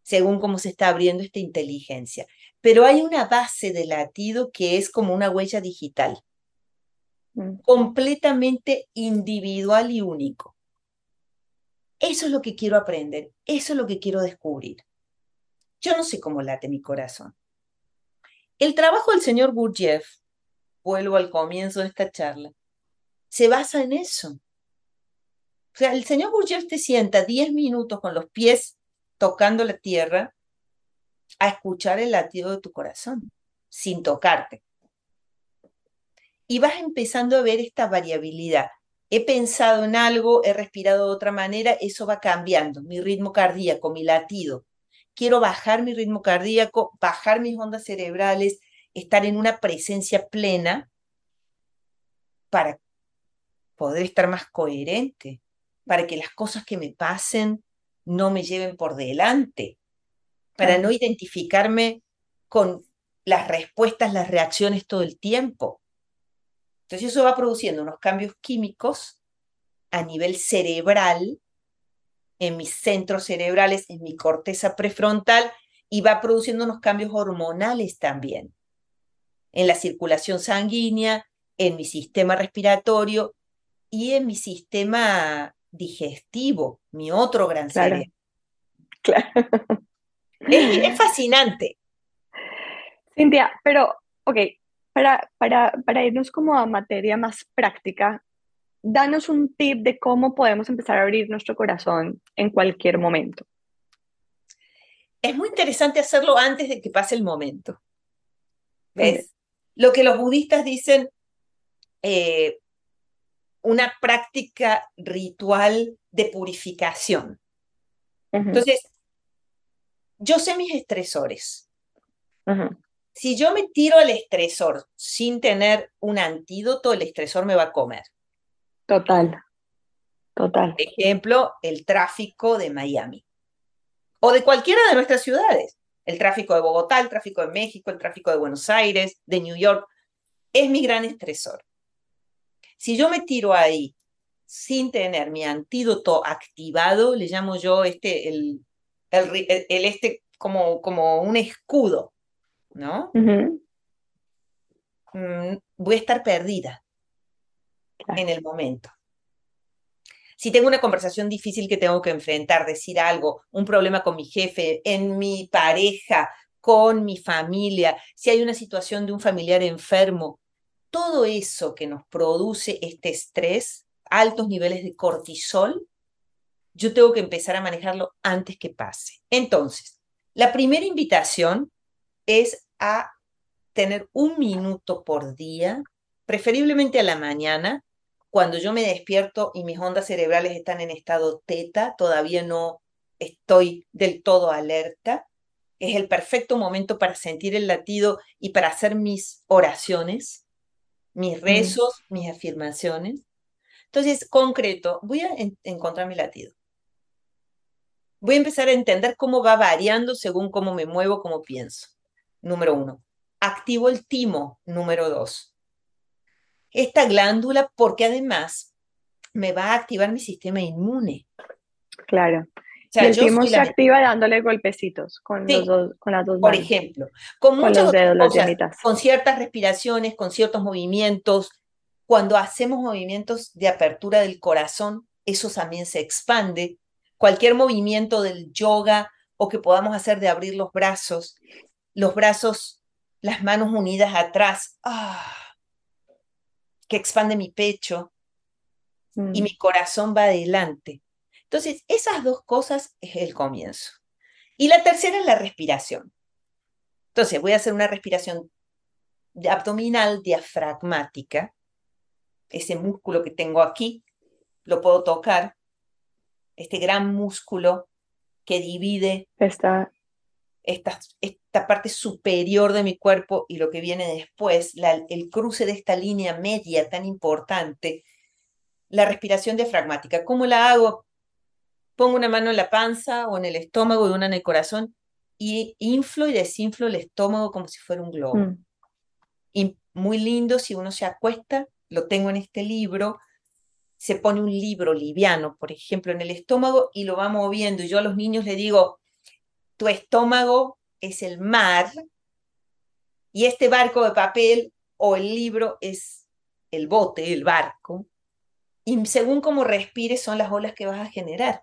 según cómo se está abriendo esta inteligencia. Pero hay una base de latido que es como una huella digital, Mm. completamente individual y único. Eso es lo que quiero aprender, eso es lo que quiero descubrir. Yo no sé cómo late mi corazón. El trabajo del señor Gurdjieff, vuelvo al comienzo de esta charla, se basa en eso. O sea, el señor Gurdjieff te sienta 10 minutos con los pies tocando la tierra a escuchar el latido de tu corazón, sin tocarte. Y vas empezando a ver esta variabilidad. He pensado en algo, he respirado de otra manera, eso va cambiando, mi ritmo cardíaco, mi latido. Quiero bajar mi ritmo cardíaco, bajar mis ondas cerebrales, estar en una presencia plena para poder estar más coherente, para que las cosas que me pasen no me lleven por delante, para no identificarme con las respuestas, las reacciones todo el tiempo. Entonces eso va produciendo unos cambios químicos a nivel cerebral, en mis centros cerebrales, en mi corteza prefrontal, y va produciendo unos cambios hormonales también, en la circulación sanguínea, en mi sistema respiratorio y en mi sistema digestivo, mi otro gran Claro. cerebro. Claro. Es, es fascinante. Cintia, pero, ok, para, para, para irnos como a materia más práctica, danos un tip de cómo podemos empezar a abrir nuestro corazón en cualquier momento. Es muy interesante hacerlo antes de que pase el momento. ¿Ves? Lo que los budistas dicen, eh, una práctica ritual de purificación. Entonces, yo sé mis estresores. Si yo me tiro al estresor sin tener un antídoto, el estresor me va a comer. Total, total. Por ejemplo, el tráfico de Miami o de cualquiera de nuestras ciudades. El tráfico de Bogotá, el tráfico de México, el tráfico de Buenos Aires, de New York, es mi gran estresor. Si yo me tiro ahí sin tener mi antídoto activado, le llamo yo este, el, el, ri- el- el este como, como un escudo, ¿no? Mm, voy a estar perdida claro. en el momento. Si tengo una conversación difícil que tengo que enfrentar, decir algo, un problema con mi jefe, en mi pareja, con mi familia, si hay una situación de un familiar enfermo, todo eso que nos produce este estrés, altos niveles de cortisol, yo tengo que empezar a manejarlo antes que pase. Entonces, la primera invitación es a tener un minuto por día, preferiblemente a la mañana, cuando yo me despierto y mis ondas cerebrales están en estado teta, todavía no estoy del todo alerta. Es el perfecto momento para sentir el latido y para hacer mis oraciones, mis rezos, mis afirmaciones. Entonces, concreto, voy a en- encontrar mi latido. Voy a empezar a entender cómo va variando según cómo me muevo, cómo pienso. Número uno. Activo el timo. Número dos. Esta glándula, porque además me va a activar mi sistema inmune. Claro. O sea, y el timo se la- activa dándole golpecitos con, Sí. los dos, con las dos por manos. ejemplo, con Con muchas los otras dedos, las cosas, yemitas. con ciertas respiraciones, con ciertos movimientos. Cuando hacemos movimientos de apertura del corazón, eso también se expande. Cualquier movimiento del yoga o que podamos hacer de abrir los brazos, los brazos, las manos unidas atrás, ¡ah! que expande mi pecho y Mm, mi corazón va adelante. Entonces, esas dos cosas es el comienzo. Y la tercera es la respiración. Entonces, voy a hacer una respiración abdominal diafragmática, ese músculo que tengo aquí, lo puedo tocar, este gran músculo que divide esta, esta, esta parte superior de mi cuerpo y lo que viene después, el cruce de esta línea media tan importante, la respiración diafragmática. ¿Cómo la hago? Pongo una mano en la panza o en el estómago y una en el corazón y inflo y desinflo el estómago como si fuera un globo. Mm. Y muy lindo si uno se acuesta, lo tengo en este libro, se pone un libro liviano, por ejemplo, en el estómago y lo va moviendo. Y yo a los niños les digo, tu estómago es el mar y este barco de papel o el libro es el bote, el barco. Y según cómo respires son las olas que vas a generar.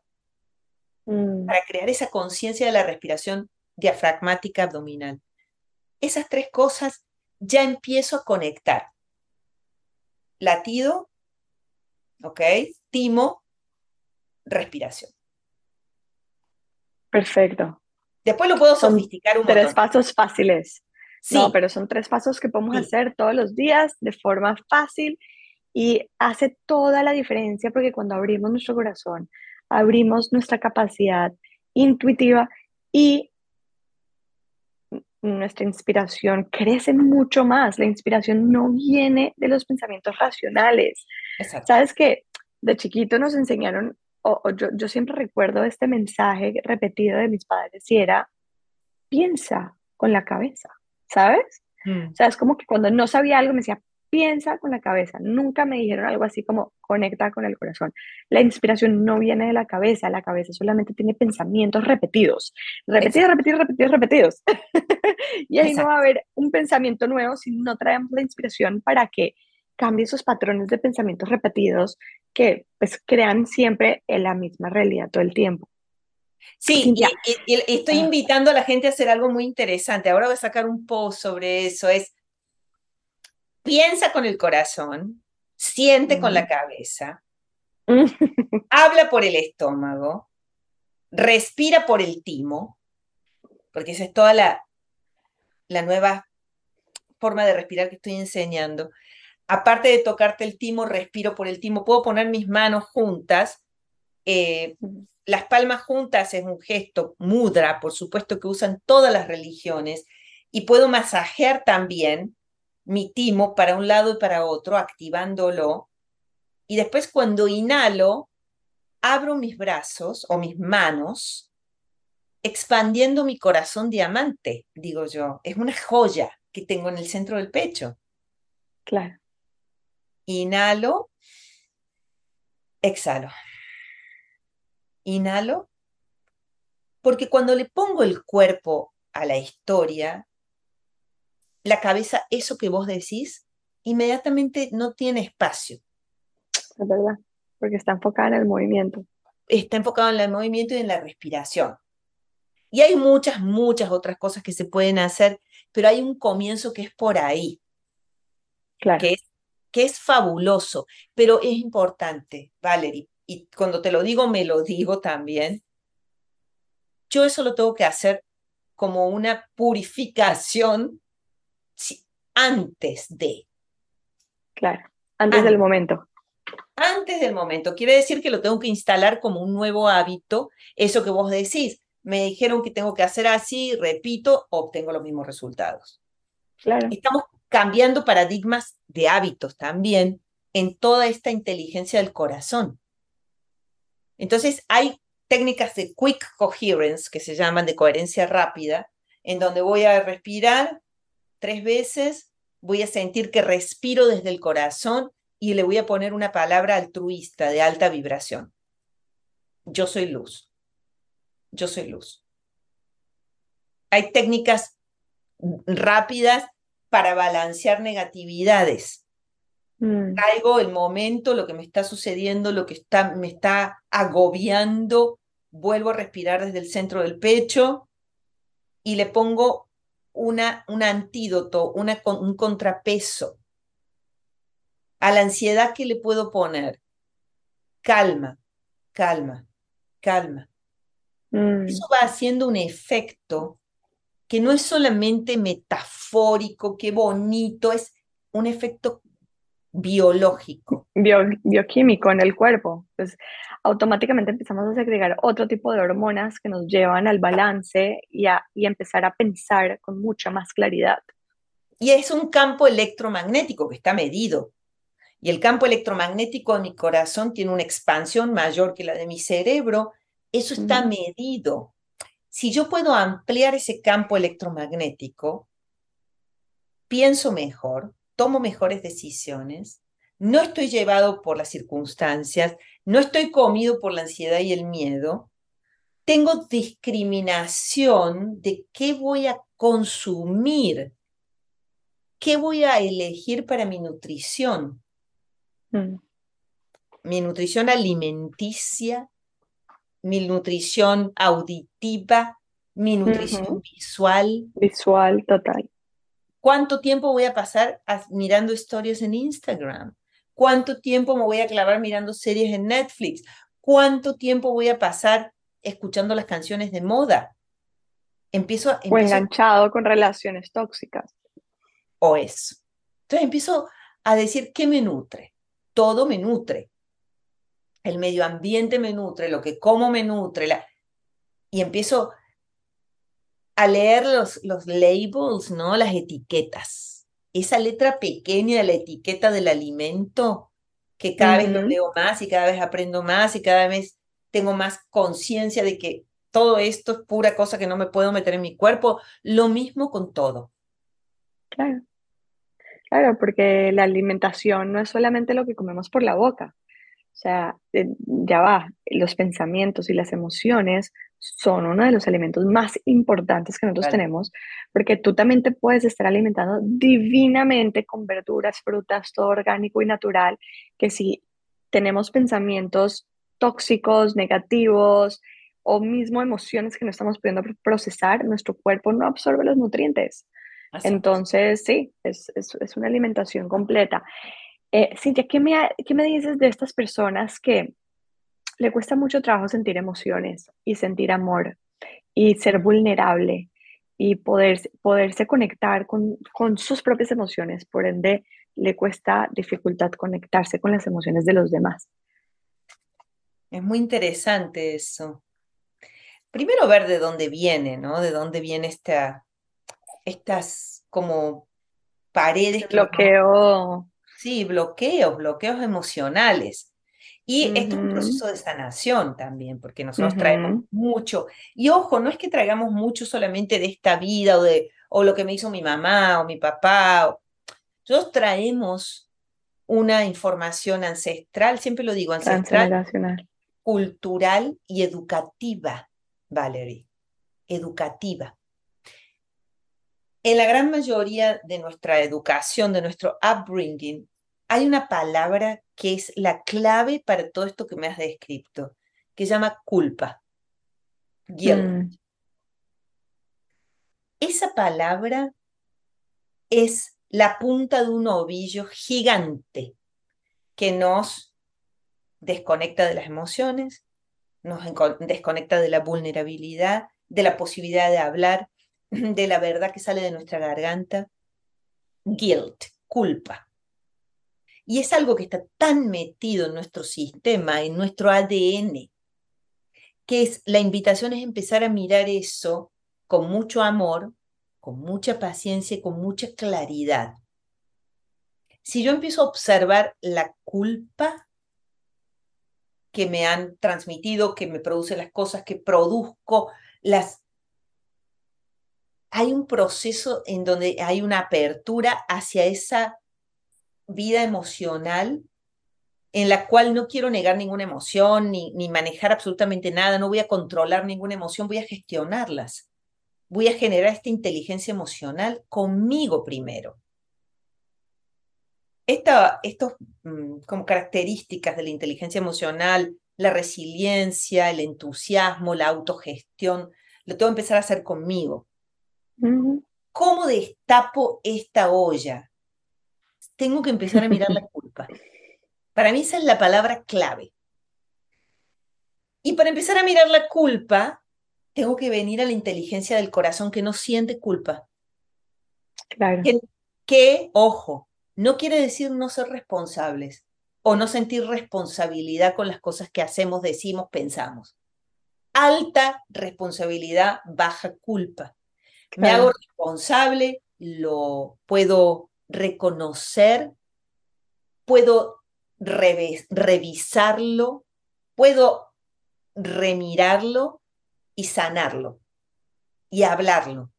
Mm. Para crear esa conciencia de la respiración diafragmática abdominal. Esas tres cosas ya empiezo a conectar. Latido, ¿ok? Timo, respiración. Perfecto. Después lo puedo sofisticar un montón. Tres pasos fáciles. Sí. No, pero son tres pasos que podemos hacer todos los días de forma fácil y hace toda la diferencia porque cuando abrimos nuestro corazón, abrimos nuestra capacidad intuitiva y nuestra inspiración crece mucho más. La inspiración no viene de los pensamientos racionales. Sabes que de chiquito nos enseñaron, o, yo, yo, siempre recuerdo este mensaje repetido de mis padres y era, piensa con la cabeza, ¿sabes? Mm. O sea, es como que cuando no sabía algo me decía, piensa con la cabeza. Nunca me dijeron algo así como conecta con el corazón. La inspiración no viene de la cabeza, la cabeza solamente tiene pensamientos repetidos, repetidos, repetidos, repetidos, repetidos. y ahí no va a haber un pensamiento nuevo si no traemos la inspiración para que cambie esos patrones de pensamientos repetidos que pues crean siempre en la misma realidad todo el tiempo. Sí, y, estoy ah. invitando a la gente a hacer algo muy interesante. Ahora voy a sacar un post sobre eso. Es piensa con el corazón, siente con la cabeza, habla por el estómago, respira por el timo, porque esa es toda la, la nueva forma de respirar que estoy enseñando. Aparte de tocarte el timo, respiro por el timo. Puedo poner mis manos juntas. Eh, las palmas juntas es un gesto mudra, por supuesto que usan todas las religiones. Y puedo masajear también mi timo para un lado y para otro, activándolo. Y después cuando inhalo, abro mis brazos o mis manos, expandiendo mi corazón diamante, digo yo. Es una joya que tengo en el centro del pecho. Claro. Inhalo, exhalo. Inhalo, porque cuando le pongo el cuerpo a la historia, la cabeza, eso que vos decís, inmediatamente no tiene espacio. Es verdad, porque está enfocada en el movimiento. Está enfocado en el movimiento y en la respiración. Y hay muchas, muchas otras cosas que se pueden hacer, pero hay un comienzo que es por ahí. Claro. Que es, que es fabuloso, pero es importante, Valerie. Y cuando te lo digo, me lo digo también. Yo eso lo tengo que hacer como una purificación antes de. Claro, antes, del momento. Antes del momento. Quiere decir que lo tengo que instalar como un nuevo hábito. Eso que vos decís, me dijeron que tengo que hacer así, repito, obtengo los mismos resultados. Claro. Estamos cambiando paradigmas de hábitos también en toda esta inteligencia del corazón. Entonces, hay técnicas de quick coherence que se llaman de coherencia rápida, en donde voy a respirar tres veces, voy a sentir que respiro desde el corazón y le voy a poner una palabra altruista de alta vibración. Yo soy luz. Yo soy luz. Hay técnicas rápidas para balancear negatividades. Mm. Traigo el momento, lo que me está sucediendo, lo que está, me está agobiando, vuelvo a respirar desde el centro del pecho y le pongo una, un antídoto, una, un contrapeso a la ansiedad que le puedo poner. Calma, calma, calma. Mm. Eso va haciendo un efecto que no es solamente metafórico, qué bonito, es un efecto biológico. bioquímico en el cuerpo. Pues automáticamente empezamos a segregar otro tipo de hormonas que nos llevan al balance y a y empezar a pensar con mucha más claridad. Y es un campo electromagnético que está medido. Y el campo electromagnético de mi corazón tiene una expansión mayor que la de mi cerebro. Eso está medido. Si yo puedo ampliar ese campo electromagnético, pienso mejor, tomo mejores decisiones, no estoy llevado por las circunstancias, no estoy comido por la ansiedad y el miedo, tengo discriminación de qué voy a consumir, qué voy a elegir para mi nutrición. Mm. Mi nutrición alimenticia, mi nutrición auditiva, mi nutrición visual. Visual, total. ¿Cuánto tiempo voy a pasar mirando historias en Instagram? ¿Cuánto tiempo me voy a clavar mirando series en Netflix? ¿Cuánto tiempo voy a pasar escuchando las canciones de moda? Empiezo, empiezo o enganchado con relaciones tóxicas. O eso. Entonces empiezo a decir, ¿qué me nutre? Todo me nutre. El medio ambiente me nutre, lo que como me nutre. La... Y empiezo a leer los, los labels, ¿no? Las etiquetas. Esa letra pequeña de la etiqueta del alimento, que cada vez lo leo más y cada vez aprendo más y cada vez tengo más conciencia de que todo esto es pura cosa que no me puedo meter en mi cuerpo. Lo mismo con todo. Claro. Claro, porque la alimentación no es solamente lo que comemos por la boca. O sea, eh, ya va, los pensamientos y las emociones son uno de los alimentos más importantes que nosotros tenemos, porque tú también te puedes estar alimentando divinamente con verduras, frutas, todo orgánico y natural, que si tenemos pensamientos tóxicos, negativos o mismo emociones que no estamos pudiendo procesar, nuestro cuerpo no absorbe los nutrientes. Entonces, sí, es, es, una alimentación completa. Eh, Cintia, ¿qué me, ¿qué me dices de estas personas que le cuesta mucho trabajo sentir emociones y sentir amor y ser vulnerable y poder, poderse conectar con, con sus propias emociones. Por ende, le cuesta dificultad conectarse con las emociones de los demás. Es muy interesante eso. Primero ver de dónde viene, ¿no? De dónde viene esta, estas como paredes. Bloqueo. sí, bloqueos, bloqueos emocionales. Y esto es un proceso de sanación también, porque nosotros traemos mucho. Y ojo, no es que traigamos mucho solamente de esta vida o de o lo que me hizo mi mamá o mi papá. Nosotros traemos una información ancestral, siempre lo digo, ancestral, cultural y educativa, Valerie, educativa. En la gran mayoría de nuestra educación, de nuestro upbringing, hay una palabra que es la clave para todo esto que me has descrito, que se llama culpa. Guilt. Mm. Esa palabra es la punta de un ovillo gigante que nos desconecta de las emociones, nos desconecta de la vulnerabilidad, de la posibilidad de hablar, de la verdad que sale de nuestra garganta. Guilt, culpa. Y es algo que está tan metido en nuestro sistema, en nuestro ADN, que es la invitación es empezar a mirar eso con mucho amor, con mucha paciencia y con mucha claridad. Si yo empiezo a observar la culpa que me han transmitido, que me produce las cosas que produzco, las hay un proceso en donde hay una apertura hacia esa vida emocional en la cual no quiero negar ninguna emoción ni, ni manejar absolutamente nada, no voy a controlar ninguna emoción, voy a gestionarlas. Voy a generar esta inteligencia emocional conmigo primero. Esta, estos mm, como características de la inteligencia emocional, la resiliencia, el entusiasmo, la autogestión, lo tengo que empezar a hacer conmigo. ¿Cómo destapo esta olla? Tengo que empezar a mirar la culpa. Para mí esa es la palabra clave. Y para empezar a mirar la culpa, tengo que venir a la inteligencia del corazón que no siente culpa. Claro. Que, ojo, no quiere decir no ser responsables o no sentir responsabilidad con las cosas que hacemos, decimos, pensamos. Alta responsabilidad, baja culpa. Me hago responsable, lo puedo reconocer, puedo revisarlo, puedo remirarlo y sanarlo y hablarlo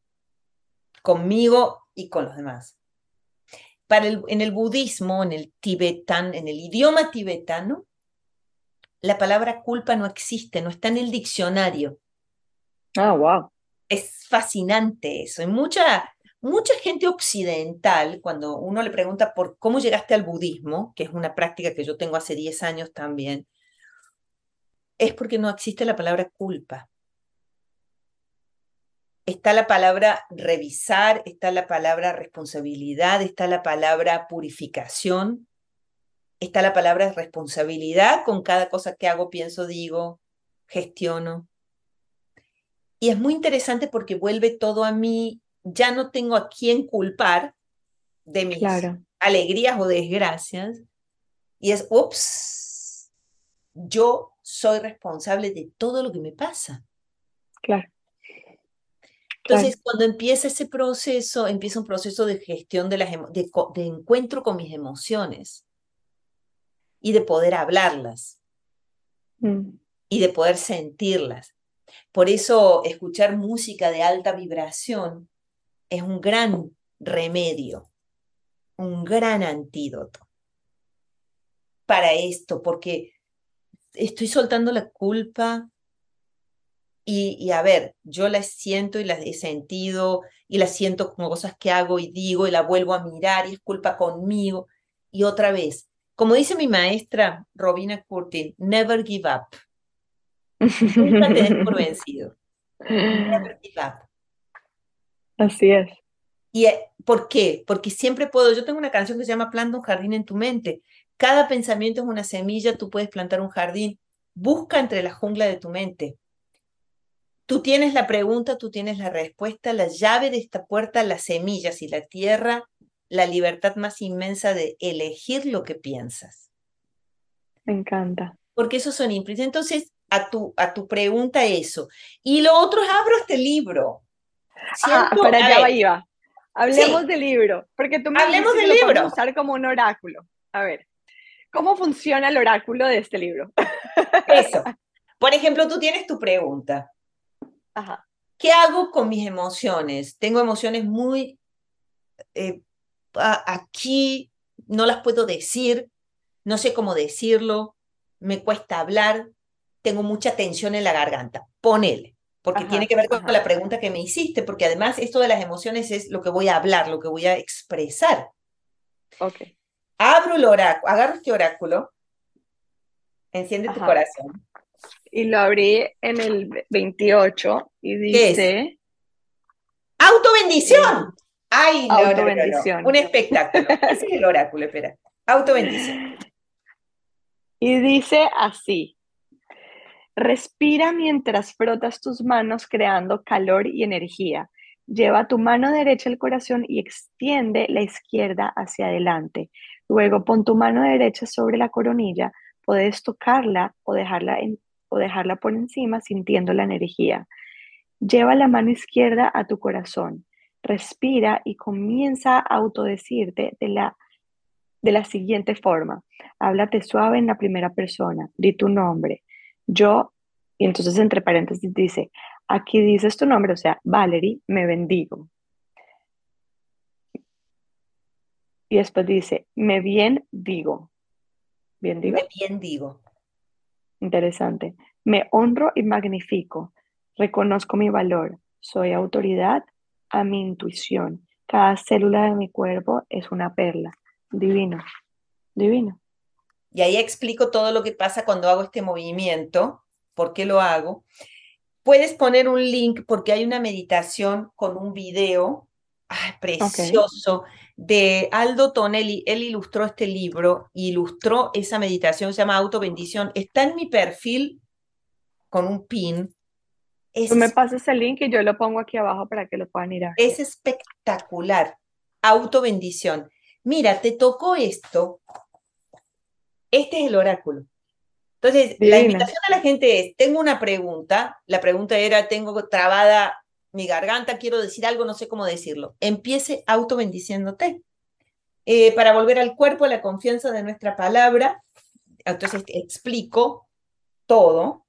conmigo y con los demás. Para el, en el budismo, en el tibetano, en el idioma tibetano, la palabra culpa no existe, no está en el diccionario. Ah, wow. Es fascinante eso. En mucha, mucha gente occidental, cuando uno le pregunta por cómo llegaste al budismo, que es una práctica que yo tengo hace 10 años también, es porque no existe la palabra culpa está la palabra revisar, está la palabra responsabilidad, está la palabra purificación, está la palabra responsabilidad con cada cosa que hago, pienso, digo, gestiono. Y es muy interesante porque vuelve todo a mí, ya no tengo a quién culpar de mis alegrías o desgracias. Y es, ups, yo soy responsable de todo lo que me pasa. Claro. Entonces, cuando empieza ese proceso, empieza un proceso de gestión de, las de, encuentro con mis emociones y de poder hablarlas mm. y de poder sentirlas. Por eso escuchar música de alta vibración es un gran remedio, un gran antídoto para esto, porque estoy soltando la culpa, y, a ver, yo las siento y las he sentido y las siento como cosas que hago y digo y la vuelvo a mirar y es culpa conmigo. Y otra vez, como dice mi maestra Robina Curtin, never give up. Nunca te des por vencido. Never give up. Así es. ¿Y eh, por qué? Porque siempre puedo, yo tengo una canción que se llama Planta un jardín en tu mente. Cada pensamiento es una semilla, tú puedes plantar un jardín. Busca entre la jungla de tu mente Tú tienes la pregunta, tú tienes la respuesta, la llave de esta puerta, las semillas y la tierra, la libertad más inmensa de elegir lo que piensas. Me encanta. Porque esos son implícitos. Entonces, a tu, a tu pregunta eso. Y lo otro es abro este libro. Ah, para allá iba. Hablemos del libro, porque tú me Hablemos del libro. usar como un oráculo. A ver, ¿cómo funciona el oráculo de este libro? Eso. Por ejemplo, tú tienes tu pregunta. ¿Qué hago con mis emociones? Tengo emociones muy eh, aquí, no las puedo decir, no sé cómo decirlo, me cuesta hablar, tengo mucha tensión en la garganta. Ponele, porque tiene que ver con la pregunta que me hiciste, porque además esto de las emociones es lo que voy a hablar, lo que voy a expresar. Ok. Abro el oráculo, agarro este oráculo, enciende tu corazón y lo abrí en el 28 y dice... ¡Autobendición! ¡Ay, no, Autobendición. Un espectáculo. es el oráculo, espera. Autobendición. Y dice así. Respira mientras frotas tus manos creando calor y energía. Lleva tu mano derecha al corazón y extiende la izquierda hacia adelante. Luego pon tu mano derecha sobre la coronilla. Puedes tocarla o dejarla o dejarla por encima sintiendo la energía. Lleva la mano izquierda a tu corazón, respira y comienza a autodecirte de la, de la siguiente forma. Háblate suave en la primera persona, di tu nombre. Yo, y entonces entre paréntesis dice, aquí dices tu nombre, o sea, Valerie, me bendigo. Y después dice, me bien digo. Bien digo. Me bien digo. Interesante. Me honro y magnifico. Reconozco mi valor. Soy autoridad a mi intuición. Cada célula de mi cuerpo es una perla. Divino. Divino. Y ahí explico todo lo que pasa cuando hago este movimiento, por qué lo hago. Puedes poner un link porque hay una meditación con un video precioso de Aldo Tonelli. Él ilustró este libro, ilustró esa meditación, se llama Auto Bendición. Está en mi perfil con un pin. Tú me pasas el link y yo lo pongo aquí abajo para que lo puedan ir a ver. Es espectacular. Autobendición. Mira, te tocó esto. Este es el oráculo. Entonces, la invitación a la gente es, tengo una pregunta. La pregunta era, tengo trabada mi garganta, quiero decir algo, no sé cómo decirlo. Empiece autobendiciéndote. Eh, para volver al cuerpo, a la confianza de nuestra palabra. Entonces, explico todo.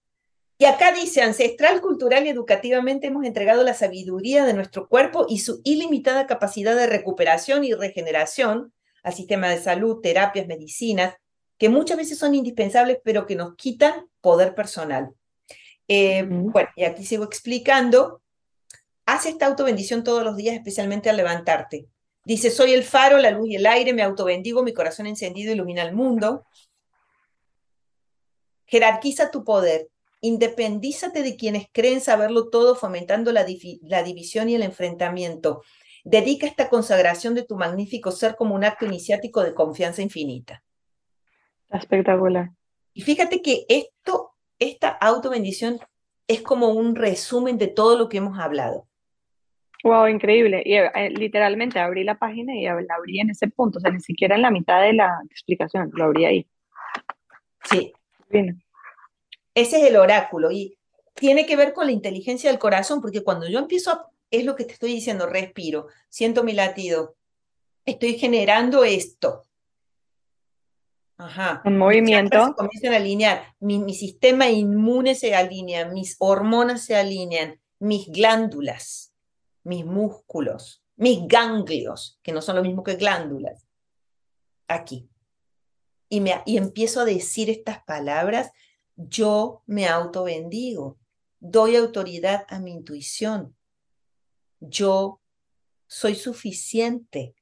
Y acá dice, ancestral, cultural y educativamente hemos entregado la sabiduría de nuestro cuerpo y su ilimitada capacidad de recuperación y regeneración al sistema de salud, terapias, medicinas, que muchas veces son indispensables, pero que nos quitan poder personal. Eh, bueno, y aquí sigo explicando. Haz esta autobendición todos los días, especialmente al levantarte. Dice, soy el faro, la luz y el aire, me autobendigo, mi corazón encendido ilumina el mundo. Jerarquiza tu poder, Independízate de quienes creen saberlo todo, fomentando la, la división y el enfrentamiento. Dedica esta consagración de tu magnífico ser como un acto iniciático de confianza infinita. Espectacular. Y fíjate que esto, esta autobendición es como un resumen de todo lo que hemos hablado. Wow, increíble. Y eh, literalmente abrí la página y la abrí en ese punto, o sea, ni siquiera en la mitad de la explicación, lo abrí ahí. Sí. Bien. Ese es el oráculo y tiene que ver con la inteligencia del corazón, porque cuando yo empiezo a, es lo que te estoy diciendo, respiro, siento mi latido, estoy generando esto. Ajá. Un movimiento. comienzan a alinear, mi, mi sistema inmune se alinea, mis hormonas se alinean, mis glándulas, mis músculos, mis ganglios, que no son lo mismo que glándulas, aquí. Y, me, y empiezo a decir estas palabras yo me autobendigo, doy autoridad a mi intuición, yo soy suficiente,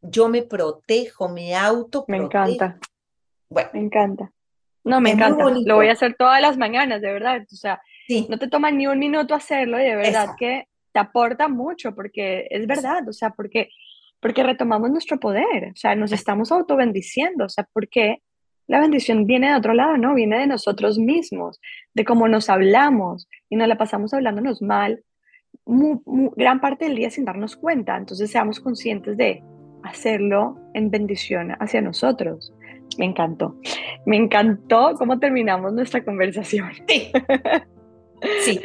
yo me protejo, me auto. Me encanta. Bueno, me encanta. No, me encanta. Lo voy a hacer todas las mañanas, de verdad. O sea, no te toma ni un minuto hacerlo y de verdad que te aporta mucho porque es verdad, o sea, porque porque retomamos nuestro poder, o sea, nos estamos autobendiciendo, o sea, porque la bendición viene de otro lado, ¿no? Viene de nosotros mismos, de cómo nos hablamos y nos la pasamos hablándonos mal gran parte del día sin darnos cuenta. Entonces seamos conscientes de hacerlo en bendición hacia nosotros. Me encantó. Me encantó cómo terminamos nuestra conversación. Sí. sí,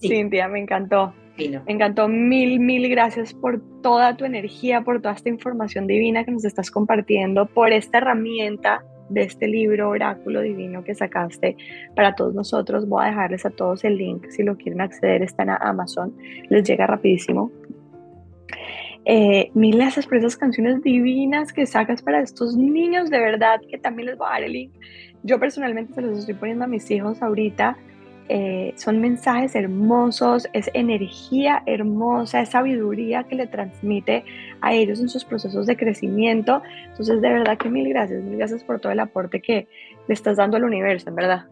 Cintia, me encantó. Me encantó. Mil, mil gracias por toda tu energía, por toda esta información divina que nos estás compartiendo, por esta herramienta de este libro Oráculo Divino que sacaste para todos nosotros. Voy a dejarles a todos el link si lo quieren acceder, está en Amazon, les llega rapidísimo. Eh, mil gracias por esas canciones divinas que sacas para estos niños, de verdad que también les voy a dar el link. Yo personalmente se los estoy poniendo a mis hijos ahorita eh, son mensajes hermosos, es energía hermosa, es sabiduría que le transmite a ellos en sus procesos de crecimiento. Entonces, de verdad que mil gracias, mil gracias por todo el aporte que le estás dando al universo, en verdad.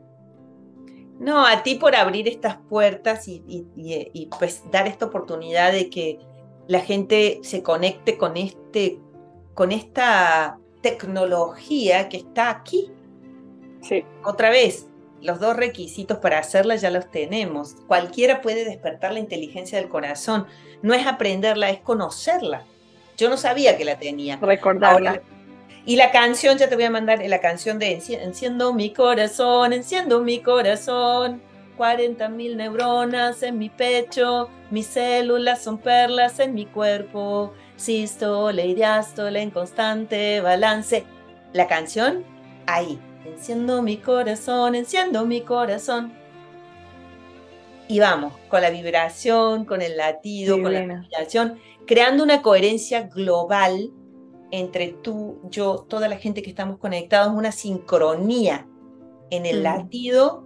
No, a ti por abrir estas puertas y, y, pues dar esta oportunidad de que la gente se conecte con, este, con esta tecnología que está aquí. Sí. Otra vez, los dos requisitos para hacerla ya los tenemos. Cualquiera puede despertar la inteligencia del corazón. No es aprenderla, es conocerla. Yo no sabía que la tenía. Recordarla. y la canción, ya te voy a mandar la canción de Enciendo mi corazón, enciendo mi corazón. 40 mil neuronas en mi pecho, mis células son perlas en mi cuerpo, sístole y diástole en constante balance. La canción, ahí, Enciendo mi corazón, enciendo mi corazón. Y vamos, con la vibración, con el latido, con la vibración, creando una coherencia global entre tú, yo, toda la gente que estamos conectados, una sincronía en el mm. latido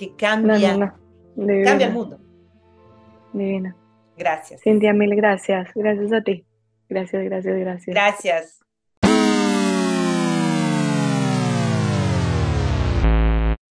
que cambia, cambia el mundo. Divina. Gracias. Cintia, mil gracias. Gracias a ti. Gracias, gracias, gracias. Gracias.